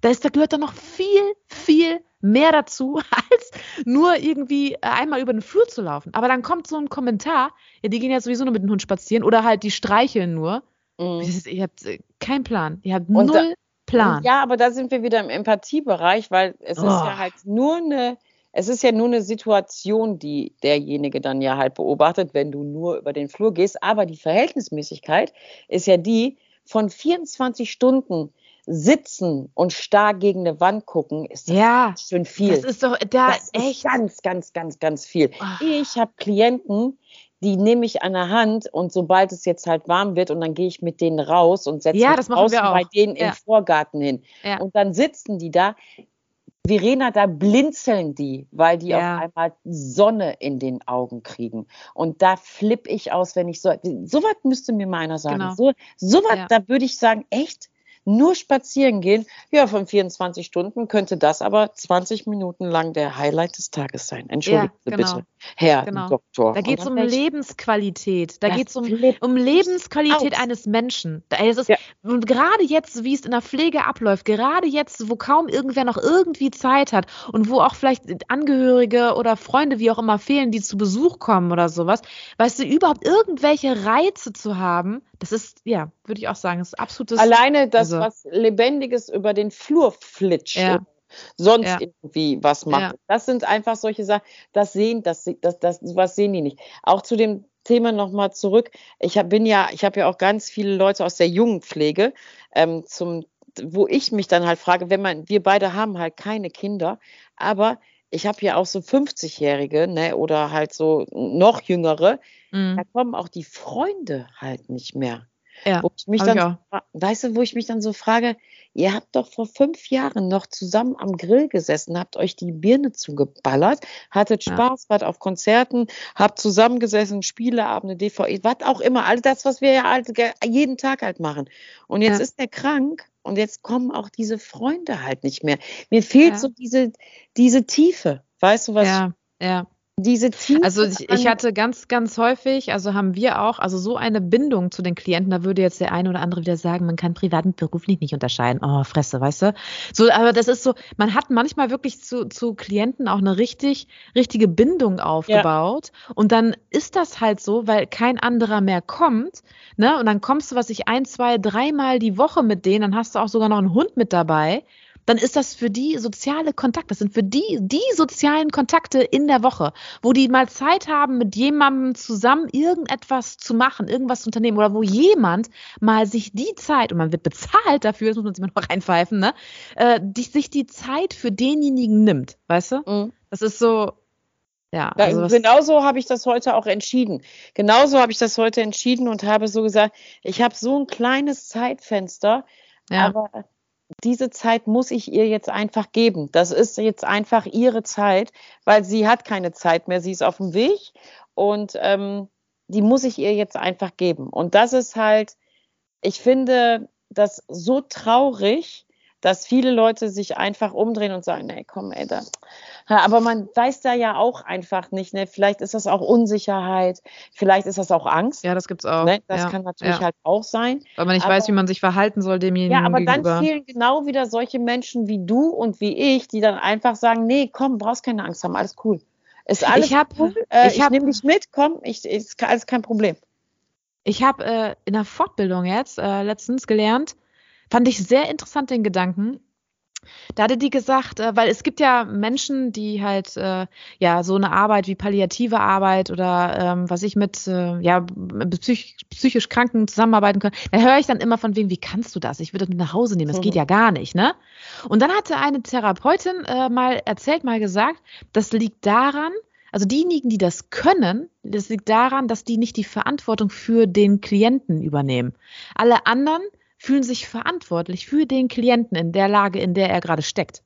Speaker 2: Da, ist, da gehört dann noch viel, viel mehr dazu, als nur irgendwie einmal über den Flur zu laufen. Aber dann kommt so ein Kommentar, ja, die gehen ja sowieso nur mit dem Hund spazieren oder halt die streicheln nur. Mhm. Ihr habt äh, keinen Plan. Ihr habt und null Plan.
Speaker 3: Ja, aber da sind wir wieder im Empathiebereich, weil es oh. ist ja halt nur eine es ist ja nur eine Situation, die derjenige dann ja halt beobachtet, wenn du nur über den Flur gehst. Aber die Verhältnismäßigkeit ist ja die von 24 Stunden sitzen und starr gegen eine Wand gucken, ist das
Speaker 2: ja,
Speaker 3: schön viel.
Speaker 2: Das ist doch da das echt
Speaker 3: ist ganz, ganz, ganz, ganz viel. Oh. Ich habe Klienten, die nehme ich an der Hand und sobald es jetzt halt warm wird und dann gehe ich mit denen raus und setze
Speaker 2: ja,
Speaker 3: mich
Speaker 2: draußen bei
Speaker 3: denen ja. im Vorgarten hin. Ja. Und dann sitzen die da. Verena, da blinzeln die, weil die ja. auf einmal Sonne in den Augen kriegen. Und da flippe ich aus, wenn ich so, so was müsste mir mal einer sagen. Genau. So, so was, ja. da würde ich sagen, echt? Nur spazieren gehen, ja, von 24 Stunden könnte das aber 20 Minuten lang der Highlight des Tages sein. Entschuldigen ja, genau. bitte, Herr genau. Doktor.
Speaker 2: Da geht es um Lebensqualität. Da geht es um, um Lebensqualität aus. eines Menschen. Es ist, ja. Und gerade jetzt, wie es in der Pflege abläuft, gerade jetzt, wo kaum irgendwer noch irgendwie Zeit hat und wo auch vielleicht Angehörige oder Freunde, wie auch immer, fehlen, die zu Besuch kommen oder sowas, weißt du, überhaupt irgendwelche Reize zu haben, das ist, ja, würde ich auch sagen, das ist absolutes.
Speaker 3: Alleine das, also, was Lebendiges über den Flur flitscht. Ja. Sonst ja. irgendwie was macht. Ja. Das sind einfach solche Sachen, das sehen, das, das, das, was sehen die nicht. Auch zu dem Thema nochmal zurück. Ich hab, bin ja, ich habe ja auch ganz viele Leute aus der Jugendpflege, ähm, zum, wo ich mich dann halt frage, wenn man, wir beide haben halt keine Kinder, aber ich habe ja auch so 50-Jährige, ne, oder halt so noch jüngere, mhm. da kommen auch die Freunde halt nicht mehr.
Speaker 2: Ja,
Speaker 3: wo ich mich dann, ich weißt du, wo ich mich dann so frage, ihr habt doch vor fünf Jahren noch zusammen am Grill gesessen, habt euch die Birne zugeballert, hattet Spaß, ja. wart auf Konzerten, habt zusammengesessen, Spieleabende, DVD, was auch immer, all das, was wir ja halt jeden Tag halt machen. Und jetzt ja. ist er krank und jetzt kommen auch diese Freunde halt nicht mehr. Mir fehlt ja. so diese, diese Tiefe. Weißt du was?
Speaker 2: Ja, ja
Speaker 3: diese Teams.
Speaker 2: Also ich, ich, hatte ganz, ganz häufig, also haben wir auch, also so eine Bindung zu den Klienten, da würde jetzt der eine oder andere wieder sagen, man kann privat und beruflich nicht unterscheiden. Oh, Fresse, weißt du? So, aber das ist so, man hat manchmal wirklich zu, zu Klienten auch eine richtig, richtige Bindung aufgebaut. Ja. Und dann ist das halt so, weil kein anderer mehr kommt, ne? Und dann kommst du, was ich, ein, zwei, dreimal die Woche mit denen, dann hast du auch sogar noch einen Hund mit dabei dann ist das für die soziale Kontakte. Das sind für die die sozialen Kontakte in der Woche, wo die mal Zeit haben, mit jemandem zusammen irgendetwas zu machen, irgendwas zu unternehmen oder wo jemand mal sich die Zeit, und man wird bezahlt dafür, das muss man sich mal noch reinpfeifen, ne, äh, die, sich die Zeit für denjenigen nimmt, weißt du? Mhm. Das ist so, ja,
Speaker 3: also genauso habe ich das heute auch entschieden. Genauso habe ich das heute entschieden und habe so gesagt, ich habe so ein kleines Zeitfenster, ja. aber diese Zeit muss ich ihr jetzt einfach geben. Das ist jetzt einfach ihre Zeit, weil sie hat keine Zeit mehr. Sie ist auf dem Weg und ähm, die muss ich ihr jetzt einfach geben. Und das ist halt, ich finde das so traurig, dass viele Leute sich einfach umdrehen und sagen, nee, komm, ey, da. Aber man weiß da ja auch einfach nicht, ne? Vielleicht ist das auch Unsicherheit, vielleicht ist das auch Angst.
Speaker 2: Ja, das gibt's auch.
Speaker 3: Ne? Das
Speaker 2: ja,
Speaker 3: kann natürlich
Speaker 2: ja.
Speaker 3: halt auch sein.
Speaker 2: Weil man nicht aber, weiß, wie man sich verhalten soll demjenigen
Speaker 3: Ja, aber
Speaker 2: gegenüber.
Speaker 3: dann fehlen genau wieder solche Menschen wie du und wie ich, die dann einfach sagen, nee, komm, brauchst keine Angst haben, alles cool. Ist alles
Speaker 2: ich hab,
Speaker 3: cool. Äh, ich, ich nehme dich mit, komm, ich, ist alles kein Problem.
Speaker 2: Ich habe äh, in der Fortbildung jetzt äh, letztens gelernt, Fand ich sehr interessant den Gedanken. Da hatte die gesagt, äh, weil es gibt ja Menschen, die halt äh, ja so eine Arbeit wie palliative Arbeit oder ähm, was ich mit äh, ja psych psychisch Kranken zusammenarbeiten können. Da höre ich dann immer von wem, wie kannst du das? Ich würde das mit nach Hause nehmen. Das mhm. geht ja gar nicht, ne? Und dann hatte eine Therapeutin äh, mal erzählt, mal gesagt, das liegt daran, also diejenigen, die das können, das liegt daran, dass die nicht die Verantwortung für den Klienten übernehmen. Alle anderen fühlen sich verantwortlich für den Klienten in der Lage, in der er gerade steckt.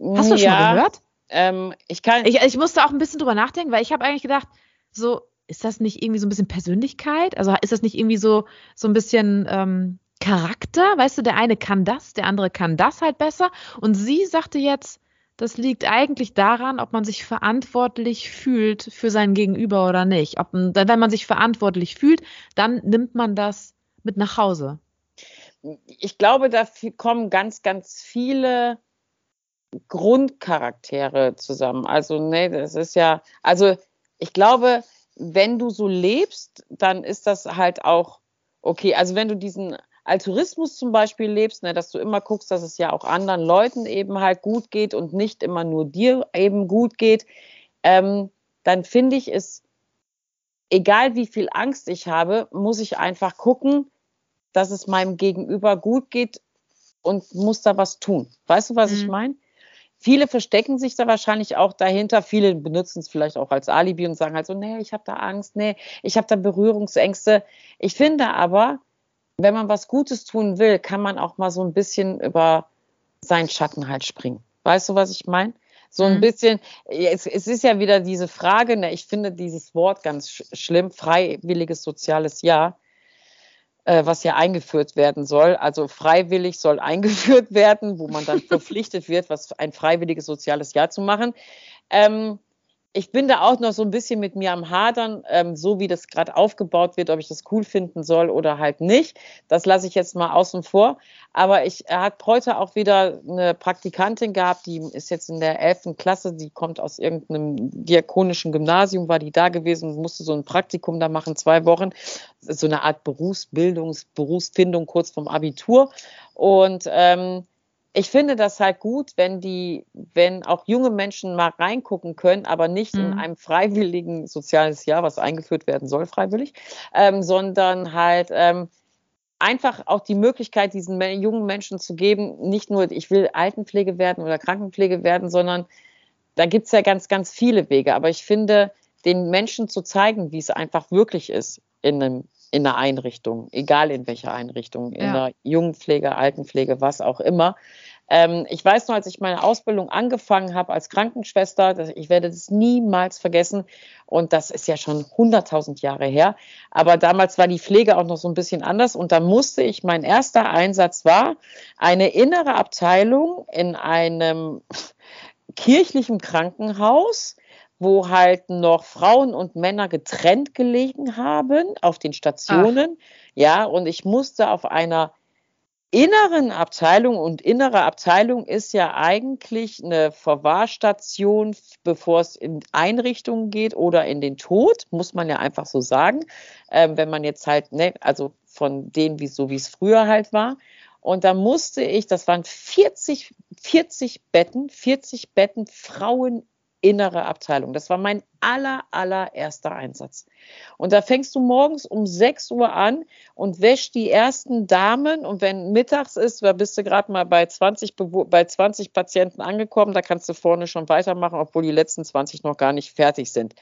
Speaker 2: Hast du ja, schon mal gehört?
Speaker 3: Ähm, ich, kann
Speaker 2: ich, ich musste auch ein bisschen drüber nachdenken, weil ich habe eigentlich gedacht, so, ist das nicht irgendwie so ein bisschen Persönlichkeit? Also ist das nicht irgendwie so, so ein bisschen ähm, Charakter? Weißt du, der eine kann das, der andere kann das halt besser. Und sie sagte jetzt, das liegt eigentlich daran, ob man sich verantwortlich fühlt für sein Gegenüber oder nicht. Ob, wenn man sich verantwortlich fühlt, dann nimmt man das mit nach Hause?
Speaker 3: Ich glaube, da kommen ganz, ganz viele Grundcharaktere zusammen. Also, nee, das ist ja, also ich glaube, wenn du so lebst, dann ist das halt auch okay. Also wenn du diesen Altruismus zum Beispiel lebst, ne, dass du immer guckst, dass es ja auch anderen Leuten eben halt gut geht und nicht immer nur dir eben gut geht, ähm, dann finde ich es, egal wie viel Angst ich habe, muss ich einfach gucken, dass es meinem Gegenüber gut geht und muss da was tun. Weißt du, was mhm. ich meine? Viele verstecken sich da wahrscheinlich auch dahinter. Viele benutzen es vielleicht auch als Alibi und sagen halt so, nee, ich habe da Angst, nee, ich habe da Berührungsängste. Ich finde aber, wenn man was Gutes tun will, kann man auch mal so ein bisschen über seinen Schatten halt springen. Weißt du, was ich meine? So ein mhm. bisschen, es, es, ist ja wieder diese Frage, ne, ich finde dieses Wort ganz sch schlimm, freiwilliges soziales Jahr was ja eingeführt werden soll. Also freiwillig soll eingeführt werden, wo man dann verpflichtet wird, was ein freiwilliges soziales Jahr zu machen. Ähm, ich bin da auch noch so ein bisschen mit mir am Hadern, ähm, so wie das gerade aufgebaut wird, ob ich das cool finden soll oder halt nicht. Das lasse ich jetzt mal außen vor. Aber ich hat heute auch wieder eine Praktikantin gehabt, die ist jetzt in der 11. Klasse, die kommt aus irgendeinem diakonischen Gymnasium, war die da gewesen und musste so ein Praktikum da machen, zwei Wochen. So eine Art Berufsbildungs, Berufsfindung kurz vom Abitur. Und ähm, ich finde das halt gut, wenn die, wenn auch junge Menschen mal reingucken können, aber nicht mhm. in einem freiwilligen soziales Jahr, was eingeführt werden soll, freiwillig, ähm, sondern halt ähm, einfach auch die Möglichkeit, diesen jungen Menschen zu geben, nicht nur, ich will Altenpflege werden oder Krankenpflege werden, sondern da gibt's ja ganz, ganz viele Wege. Aber ich finde, den Menschen zu zeigen, wie es einfach wirklich ist in einem in einer Einrichtung, egal in welcher Einrichtung, in
Speaker 2: Ja.
Speaker 3: der Jungenpflege, Altenpflege, was auch immer. Ähm, ich weiß noch, als ich meine Ausbildung angefangen habe als Krankenschwester, ich werde das niemals vergessen. Und das ist ja schon 100.000 Jahre her. Aber damals war die Pflege auch noch so ein bisschen anders. Und da musste ich, mein erster Einsatz war eine innere Abteilung in einem kirchlichen Krankenhaus, wo halt noch Frauen und Männer getrennt gelegen haben auf den Stationen. Ja, und ich musste auf einer inneren Abteilung und innere Abteilung ist ja eigentlich eine Verwahrstation, bevor es in Einrichtungen geht oder in den Tod, muss man ja einfach so sagen. Ähm, wenn man jetzt halt, ne, also von denen, wie so wie es früher halt war. Und da musste ich, das waren 40, 40 Betten, 40 Betten Frauen innere Abteilung. Das war mein aller, allererster Einsatz. Und da fängst du morgens um 6 Uhr an und wäschst die ersten Damen. Und wenn mittags ist, da bist du gerade mal bei 20, Bewo- bei 20 Patienten angekommen, da kannst du vorne schon weitermachen, obwohl die letzten 20 noch gar nicht fertig sind.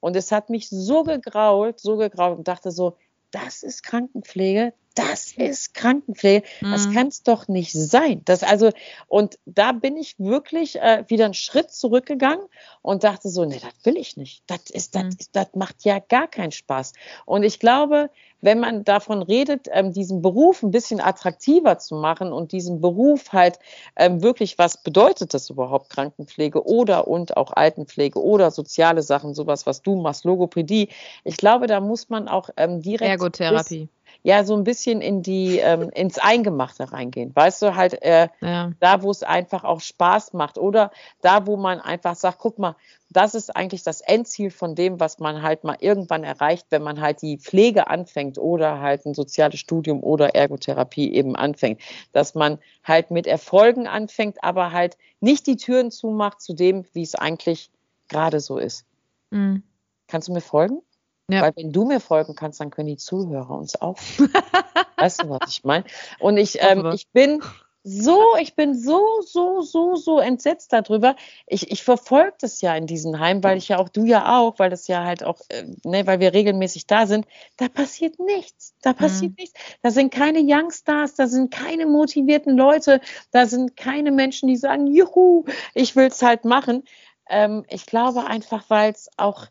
Speaker 3: Und es hat mich so gegrault, so gegrault und dachte so, das ist Krankenpflege, das ist Krankenpflege, das
Speaker 2: Mhm.
Speaker 3: kann es doch nicht sein. Das also, und da bin ich wirklich äh, wieder einen Schritt zurückgegangen und dachte so, nee, das will ich nicht. Das ist, das,
Speaker 2: Mhm.
Speaker 3: das macht ja gar keinen Spaß. Und ich glaube, wenn man davon redet, ähm, diesen Beruf ein bisschen attraktiver zu machen und diesen Beruf halt ähm, wirklich, was bedeutet das überhaupt, Krankenpflege oder und auch Altenpflege oder soziale Sachen, sowas, was du machst, Logopädie. Ich glaube, da muss man auch ähm, direkt
Speaker 2: Ergotherapie.
Speaker 3: Ja so ein bisschen in die ähm, ins Eingemachte reingehen. Weißt du halt äh,
Speaker 2: Ja.
Speaker 3: da, wo es einfach auch Spaß macht oder da, wo man einfach sagt, guck mal, das ist eigentlich das Endziel von dem, was man halt mal irgendwann erreicht, wenn man halt die Pflege anfängt oder halt ein soziales Studium oder Ergotherapie eben anfängt, dass man halt mit Erfolgen anfängt, aber halt nicht die Türen zumacht zu dem, wie es eigentlich gerade so ist.
Speaker 2: Mhm.
Speaker 3: Kannst du mir folgen?
Speaker 2: Ja.
Speaker 3: Weil wenn du mir folgen kannst, dann können die Zuhörer uns auch. weißt du, was ich meine? Und ich, ähm, ich bin so, ich bin so, so, so, so entsetzt darüber. Ich, ich verfolge das ja in diesen Heimen, weil ich ja auch, du ja auch, weil das ja halt auch, äh, ne, weil wir regelmäßig da sind. Da passiert nichts. Da passiert nichts. Da sind keine Youngstars, da sind keine motivierten Leute, da sind keine Menschen, die sagen, juhu, ich will es halt machen. Ähm, ich glaube einfach, weil es auch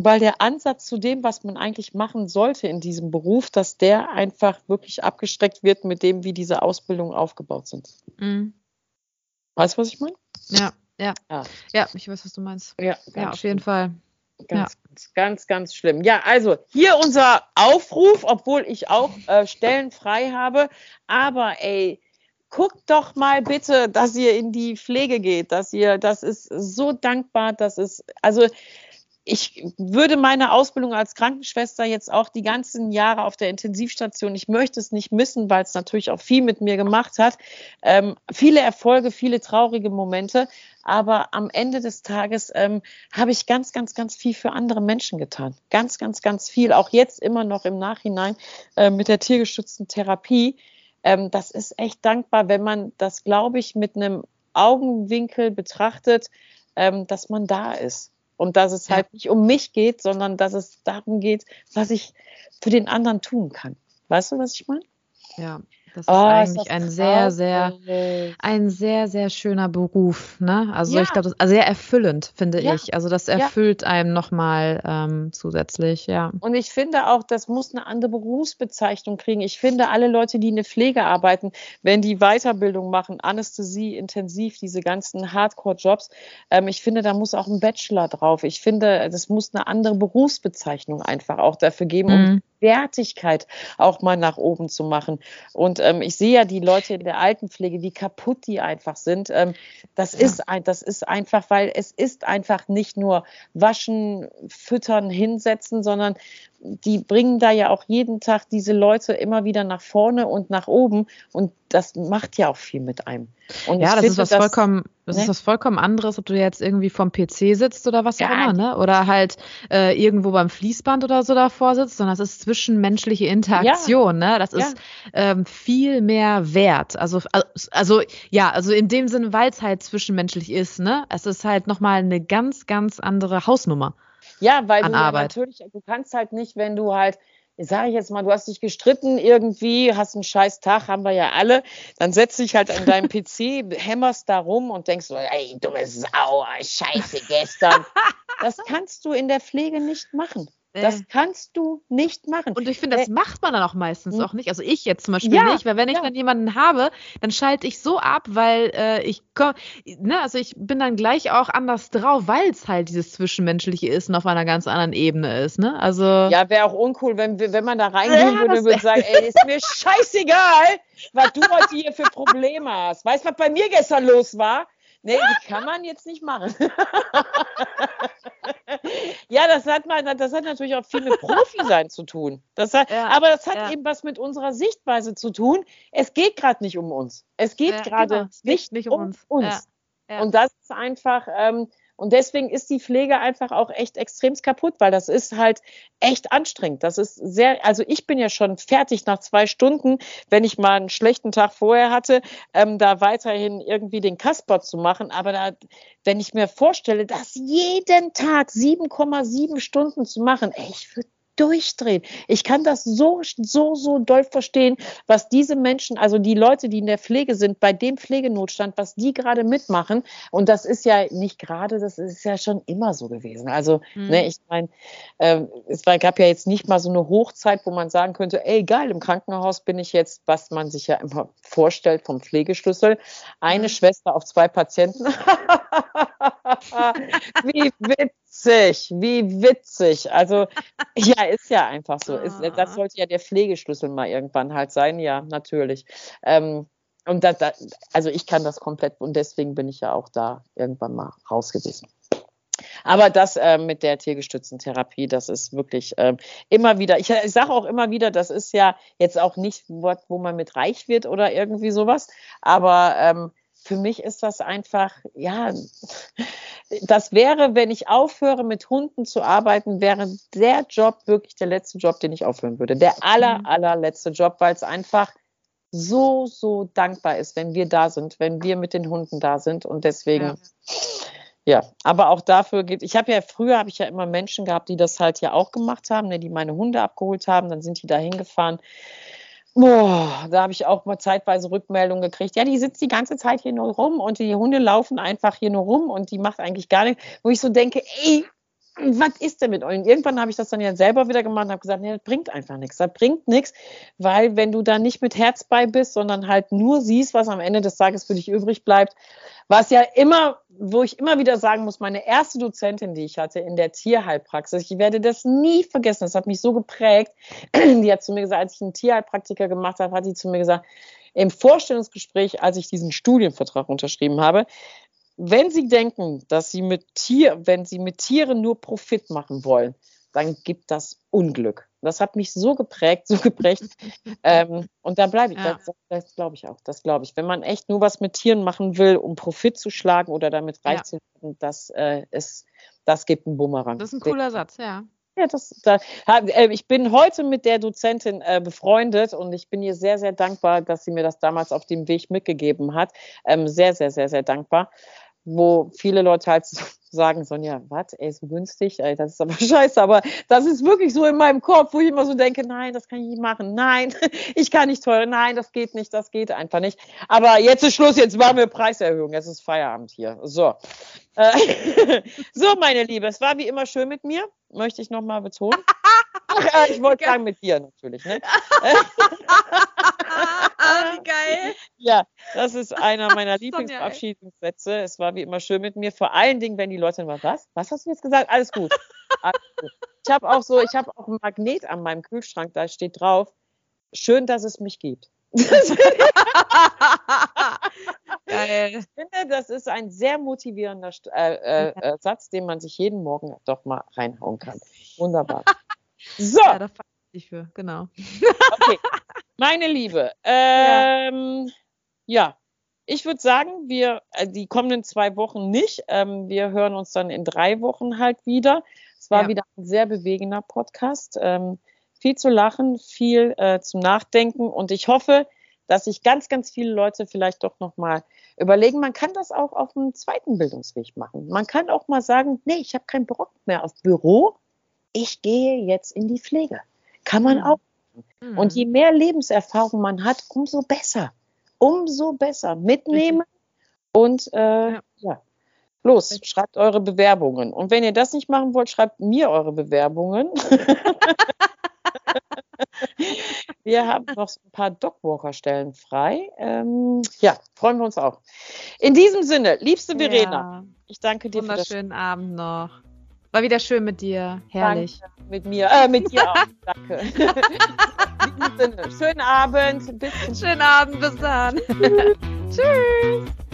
Speaker 3: weil der Ansatz zu dem, was man eigentlich machen sollte in diesem Beruf, dass der einfach wirklich abgestreckt wird mit dem, wie diese Ausbildungen aufgebaut sind.
Speaker 2: Mhm.
Speaker 3: Weißt du, was ich meine?
Speaker 2: Ja, ja.
Speaker 3: Ja.
Speaker 2: Ja, ich weiß, was du meinst.
Speaker 3: Ja,
Speaker 2: Ja, auf jeden Fall.
Speaker 3: Ganz, ganz, ganz, ganz schlimm. Ja, also hier unser Aufruf, obwohl ich auch äh, Stellen frei habe. Aber ey, guckt doch mal bitte, dass ihr in die Pflege geht, dass ihr, das ist so dankbar, das ist, also ich würde meine Ausbildung als Krankenschwester jetzt auch die ganzen Jahre auf der Intensivstation, ich möchte es nicht missen, weil es natürlich auch viel mit mir gemacht hat. Ähm, viele Erfolge, viele traurige Momente, aber am Ende des Tages ähm, habe ich ganz, ganz, ganz viel für andere Menschen getan. Ganz, ganz, ganz viel. Auch jetzt immer noch im Nachhinein äh, mit der tiergestützten Therapie. Ähm, das ist echt dankbar, wenn man das, glaube ich, mit einem Augenwinkel betrachtet, ähm, dass man da ist. Und dass es
Speaker 2: Ja.
Speaker 3: halt nicht um mich geht, sondern dass es darum geht, was ich für den anderen tun kann. Weißt du, was ich meine?
Speaker 2: Ja, das ist
Speaker 3: Oh,
Speaker 2: eigentlich
Speaker 3: das
Speaker 2: ein sehr, sehr, ein sehr, sehr schöner Beruf. Ne? Also
Speaker 3: Ja.
Speaker 2: ich glaube, das also sehr erfüllend, finde
Speaker 3: Ja.
Speaker 2: ich. Also das
Speaker 3: Ja.
Speaker 2: erfüllt einem nochmal ähm, zusätzlich, ja.
Speaker 3: Und ich finde auch, das muss eine andere Berufsbezeichnung kriegen. Ich finde, alle Leute, die in der Pflege arbeiten, wenn die Weiterbildung machen, Anästhesie, intensiv, diese ganzen Hardcore-Jobs, ähm, ich finde, da muss auch ein Bachelor drauf. Ich finde, das muss eine andere Berufsbezeichnung einfach auch dafür geben, um
Speaker 2: Mhm.
Speaker 3: Wertigkeit auch mal nach oben zu machen. Und ähm, ich sehe ja die Leute in der Altenpflege, wie kaputt die einfach sind. Ähm, das
Speaker 2: Ja.
Speaker 3: ist ein, das ist einfach, weil es ist einfach nicht nur waschen, füttern, hinsetzen, sondern die bringen da ja auch jeden Tag diese Leute immer wieder nach vorne und nach oben und das macht ja auch viel mit einem. Und
Speaker 2: Ja, das ist
Speaker 3: finde,
Speaker 2: was vollkommen, das
Speaker 3: ne?
Speaker 2: ist was vollkommen anderes, ob du jetzt irgendwie vom PC sitzt oder was auch
Speaker 3: Ja,
Speaker 2: immer, ne? Oder halt äh, irgendwo beim Fließband oder so davor sitzt, sondern das ist zwischenmenschliche Interaktion, ne? Das
Speaker 3: Ja.
Speaker 2: ist ähm, viel mehr wert. Also, also ja, also in dem Sinne, weil es halt zwischenmenschlich ist, ne? Es ist halt nochmal eine ganz, ganz andere Hausnummer.
Speaker 3: Ja, weil du ja natürlich, du kannst halt nicht, wenn du halt sage ich jetzt mal, du hast dich gestritten irgendwie, hast einen scheiß Tag, haben wir ja alle, dann setzt dich halt an deinem PC, hämmerst da rum und denkst so, ey, dumme Sau, scheiße gestern. Das kannst du in der Pflege nicht machen. Das kannst du nicht machen.
Speaker 2: Und ich finde, das äh, macht man dann auch meistens hm. auch nicht. Also ich jetzt zum Beispiel ja, nicht, weil wenn ich ja. dann jemanden habe, dann schalte ich so ab, weil äh, ich ne, also ich bin dann gleich auch anders drauf, weil es halt dieses Zwischenmenschliche ist und auf einer ganz anderen Ebene ist, ne? Also
Speaker 3: ja, wäre auch uncool, wenn wenn man da reingehen ja, würde und würde sagen, ey, ist mir scheißegal, was du heute hier für Probleme hast. Weißt du, was bei mir gestern los war? Nee, die kann man jetzt nicht machen. ja, das hat, man, das hat natürlich auch viel mit Profi-Sein zu tun. Das hat, ja, aber das hat ja. eben was mit unserer Sichtweise zu tun. Es geht gerade nicht um uns. Es geht ja, gerade genau. nicht, nicht, um uns. uns. Und das ist einfach, ähm, und deswegen ist die Pflege einfach auch echt extremst kaputt, weil das ist halt echt anstrengend. Das ist sehr, also ich bin ja schon fertig nach zwei Stunden, wenn ich mal einen schlechten Tag vorher hatte, ähm, da weiterhin irgendwie den Kasper zu machen. Aber da, wenn ich mir vorstelle, das jeden Tag 7,7 Stunden zu machen, ey, ich würde durchdrehen. Ich kann das so, so, so doll verstehen, was diese Menschen, also die Leute, die in der Pflege sind, bei dem Pflegenotstand, was die gerade mitmachen. Und das ist ja nicht gerade, das ist ja schon immer so gewesen. Also, mhm. ne, ich meine, äh, es war, gab ja jetzt nicht mal so eine Hochzeit, wo man sagen könnte, ey, geil, im Krankenhaus bin ich jetzt, was man sich ja immer vorstellt vom Pflegeschlüssel, eine mhm. Schwester auf zwei Patienten. Wie witzig, wie witzig. Also, ja, ist ja einfach so. Ist, das ah. sollte ja der Pflegeschlüssel mal irgendwann halt sein, ja, natürlich. Ähm, und da, da, also ich kann das komplett und deswegen bin ich ja auch da irgendwann mal raus gewesen. Aber das äh, mit der tiergestützten Therapie, das ist wirklich äh, immer wieder, ich, ich sage auch immer wieder, das ist ja jetzt auch nicht, wo, wo man mit reich wird oder irgendwie sowas, aber ähm, für mich ist das einfach, ja, das wäre, wenn ich aufhöre, mit Hunden zu arbeiten, wäre der Job wirklich der letzte Job, den ich aufhören würde. Der aller, mhm. allerletzte Job, weil es einfach so, so dankbar ist, wenn wir da sind, wenn wir mit den Hunden da sind. Und deswegen, ja, ja. aber auch dafür geht, ich habe ja früher, habe ich ja immer Menschen gehabt, die das halt ja auch gemacht haben, ne, die meine Hunde abgeholt haben, dann sind die da hingefahren Boah, da habe ich auch mal zeitweise Rückmeldungen gekriegt. Ja, die sitzt die ganze Zeit hier nur rum und die Hunde laufen einfach hier nur rum und die macht eigentlich gar nichts. Wo ich so denke, ey, was ist denn mit euch? Und irgendwann habe ich das dann ja selber wieder gemacht und habe gesagt, nee, das bringt einfach nichts. Das bringt nichts, weil wenn du da nicht mit Herz bei bist, sondern halt nur siehst, was am Ende des Tages für dich übrig bleibt, was ja immer, wo ich immer wieder sagen muss, meine erste Dozentin, die ich hatte in der Tierheilpraxis, ich werde das nie vergessen, das hat mich so geprägt, die hat zu mir gesagt, als ich einen Tierheilpraktiker gemacht habe, hat sie zu mir gesagt, im Vorstellungsgespräch, als ich diesen Studienvertrag unterschrieben habe, wenn Sie denken, dass Sie mit Tier, wenn Sie mit Tieren nur Profit machen wollen, dann gibt das Unglück. Das hat mich so geprägt, so geprägt. ähm, und da bleibe ich. Ja. Das, das glaube ich auch. Das glaube ich. Wenn man echt nur was mit Tieren machen will, um Profit zu schlagen oder damit reich ja. zu werden, das äh, ist, das gibt einen Bumerang.
Speaker 2: Das ist ein cooler Satz, ja.
Speaker 3: Ja, das, da, äh, ich bin heute mit der Dozentin äh, befreundet und ich bin ihr sehr, sehr dankbar, dass sie mir das damals auf dem Weg mitgegeben hat. Ähm, sehr, sehr, sehr, sehr dankbar wo viele Leute halt sagen, Sonja, was, ey, so günstig, ey, das ist aber scheiße, aber das ist wirklich so in meinem Kopf, wo ich immer so denke, nein, das kann ich nicht machen, nein, ich kann nicht teuer, nein, das geht nicht, das geht einfach nicht. Aber jetzt ist Schluss, jetzt machen wir Preiserhöhung, jetzt ist Feierabend hier. So. Äh, so, meine Liebe, es war wie immer schön mit mir, möchte ich nochmal betonen. Ach, ich wollte sagen mit dir natürlich, ne?
Speaker 2: Wie geil.
Speaker 3: Ja, das ist einer meiner Lieblingsverabschiedungssätze. Es war wie immer schön mit mir. Vor allen Dingen, wenn die Leute immer, was? Was hast du jetzt gesagt? Alles gut. Alles gut. Ich habe auch so, ich habe auch ein Magnet an meinem Kühlschrank, da steht drauf, schön, dass es mich gibt. Geil. Ich finde, das ist ein sehr motivierender äh, äh, äh, Satz, den man sich jeden Morgen doch mal reinhauen kann. Wunderbar.
Speaker 2: So. Ja, da ich für, genau.
Speaker 3: Okay. Meine Liebe, ähm, ja. ja. ich würde sagen, wir äh, die kommenden zwei Wochen nicht. Ähm, wir hören uns dann in drei Wochen halt wieder. Es war ja. wieder ein sehr bewegender Podcast. Ähm, viel zu lachen, viel äh, zum Nachdenken und ich hoffe, dass sich ganz, ganz viele Leute vielleicht doch nochmal überlegen, man kann das auch auf einem zweiten Bildungsweg machen. Man kann auch mal sagen, nee, ich habe keinen Bock mehr auf Büro, ich gehe jetzt in die Pflege. Kann man auch. Mhm. Und je mehr Lebenserfahrung man hat, umso besser. Umso besser. Mitnehmen und äh, ja. ja. Los, schreibt eure Bewerbungen. Und wenn ihr das nicht machen wollt, schreibt mir eure Bewerbungen. wir haben noch ein paar Dogwalker-Stellen frei. Ähm, ja, freuen wir uns auch. In diesem Sinne, liebste Verena, ja. ich danke dir
Speaker 2: für das. Wunderschönen Abend noch. War wieder schön mit dir. Herrlich.
Speaker 3: Danke. Mit mir, äh, mit dir auch. Danke. In diesem Sinne, schönen Abend.
Speaker 2: Bis schönen Abend, bis dann. Tschüss.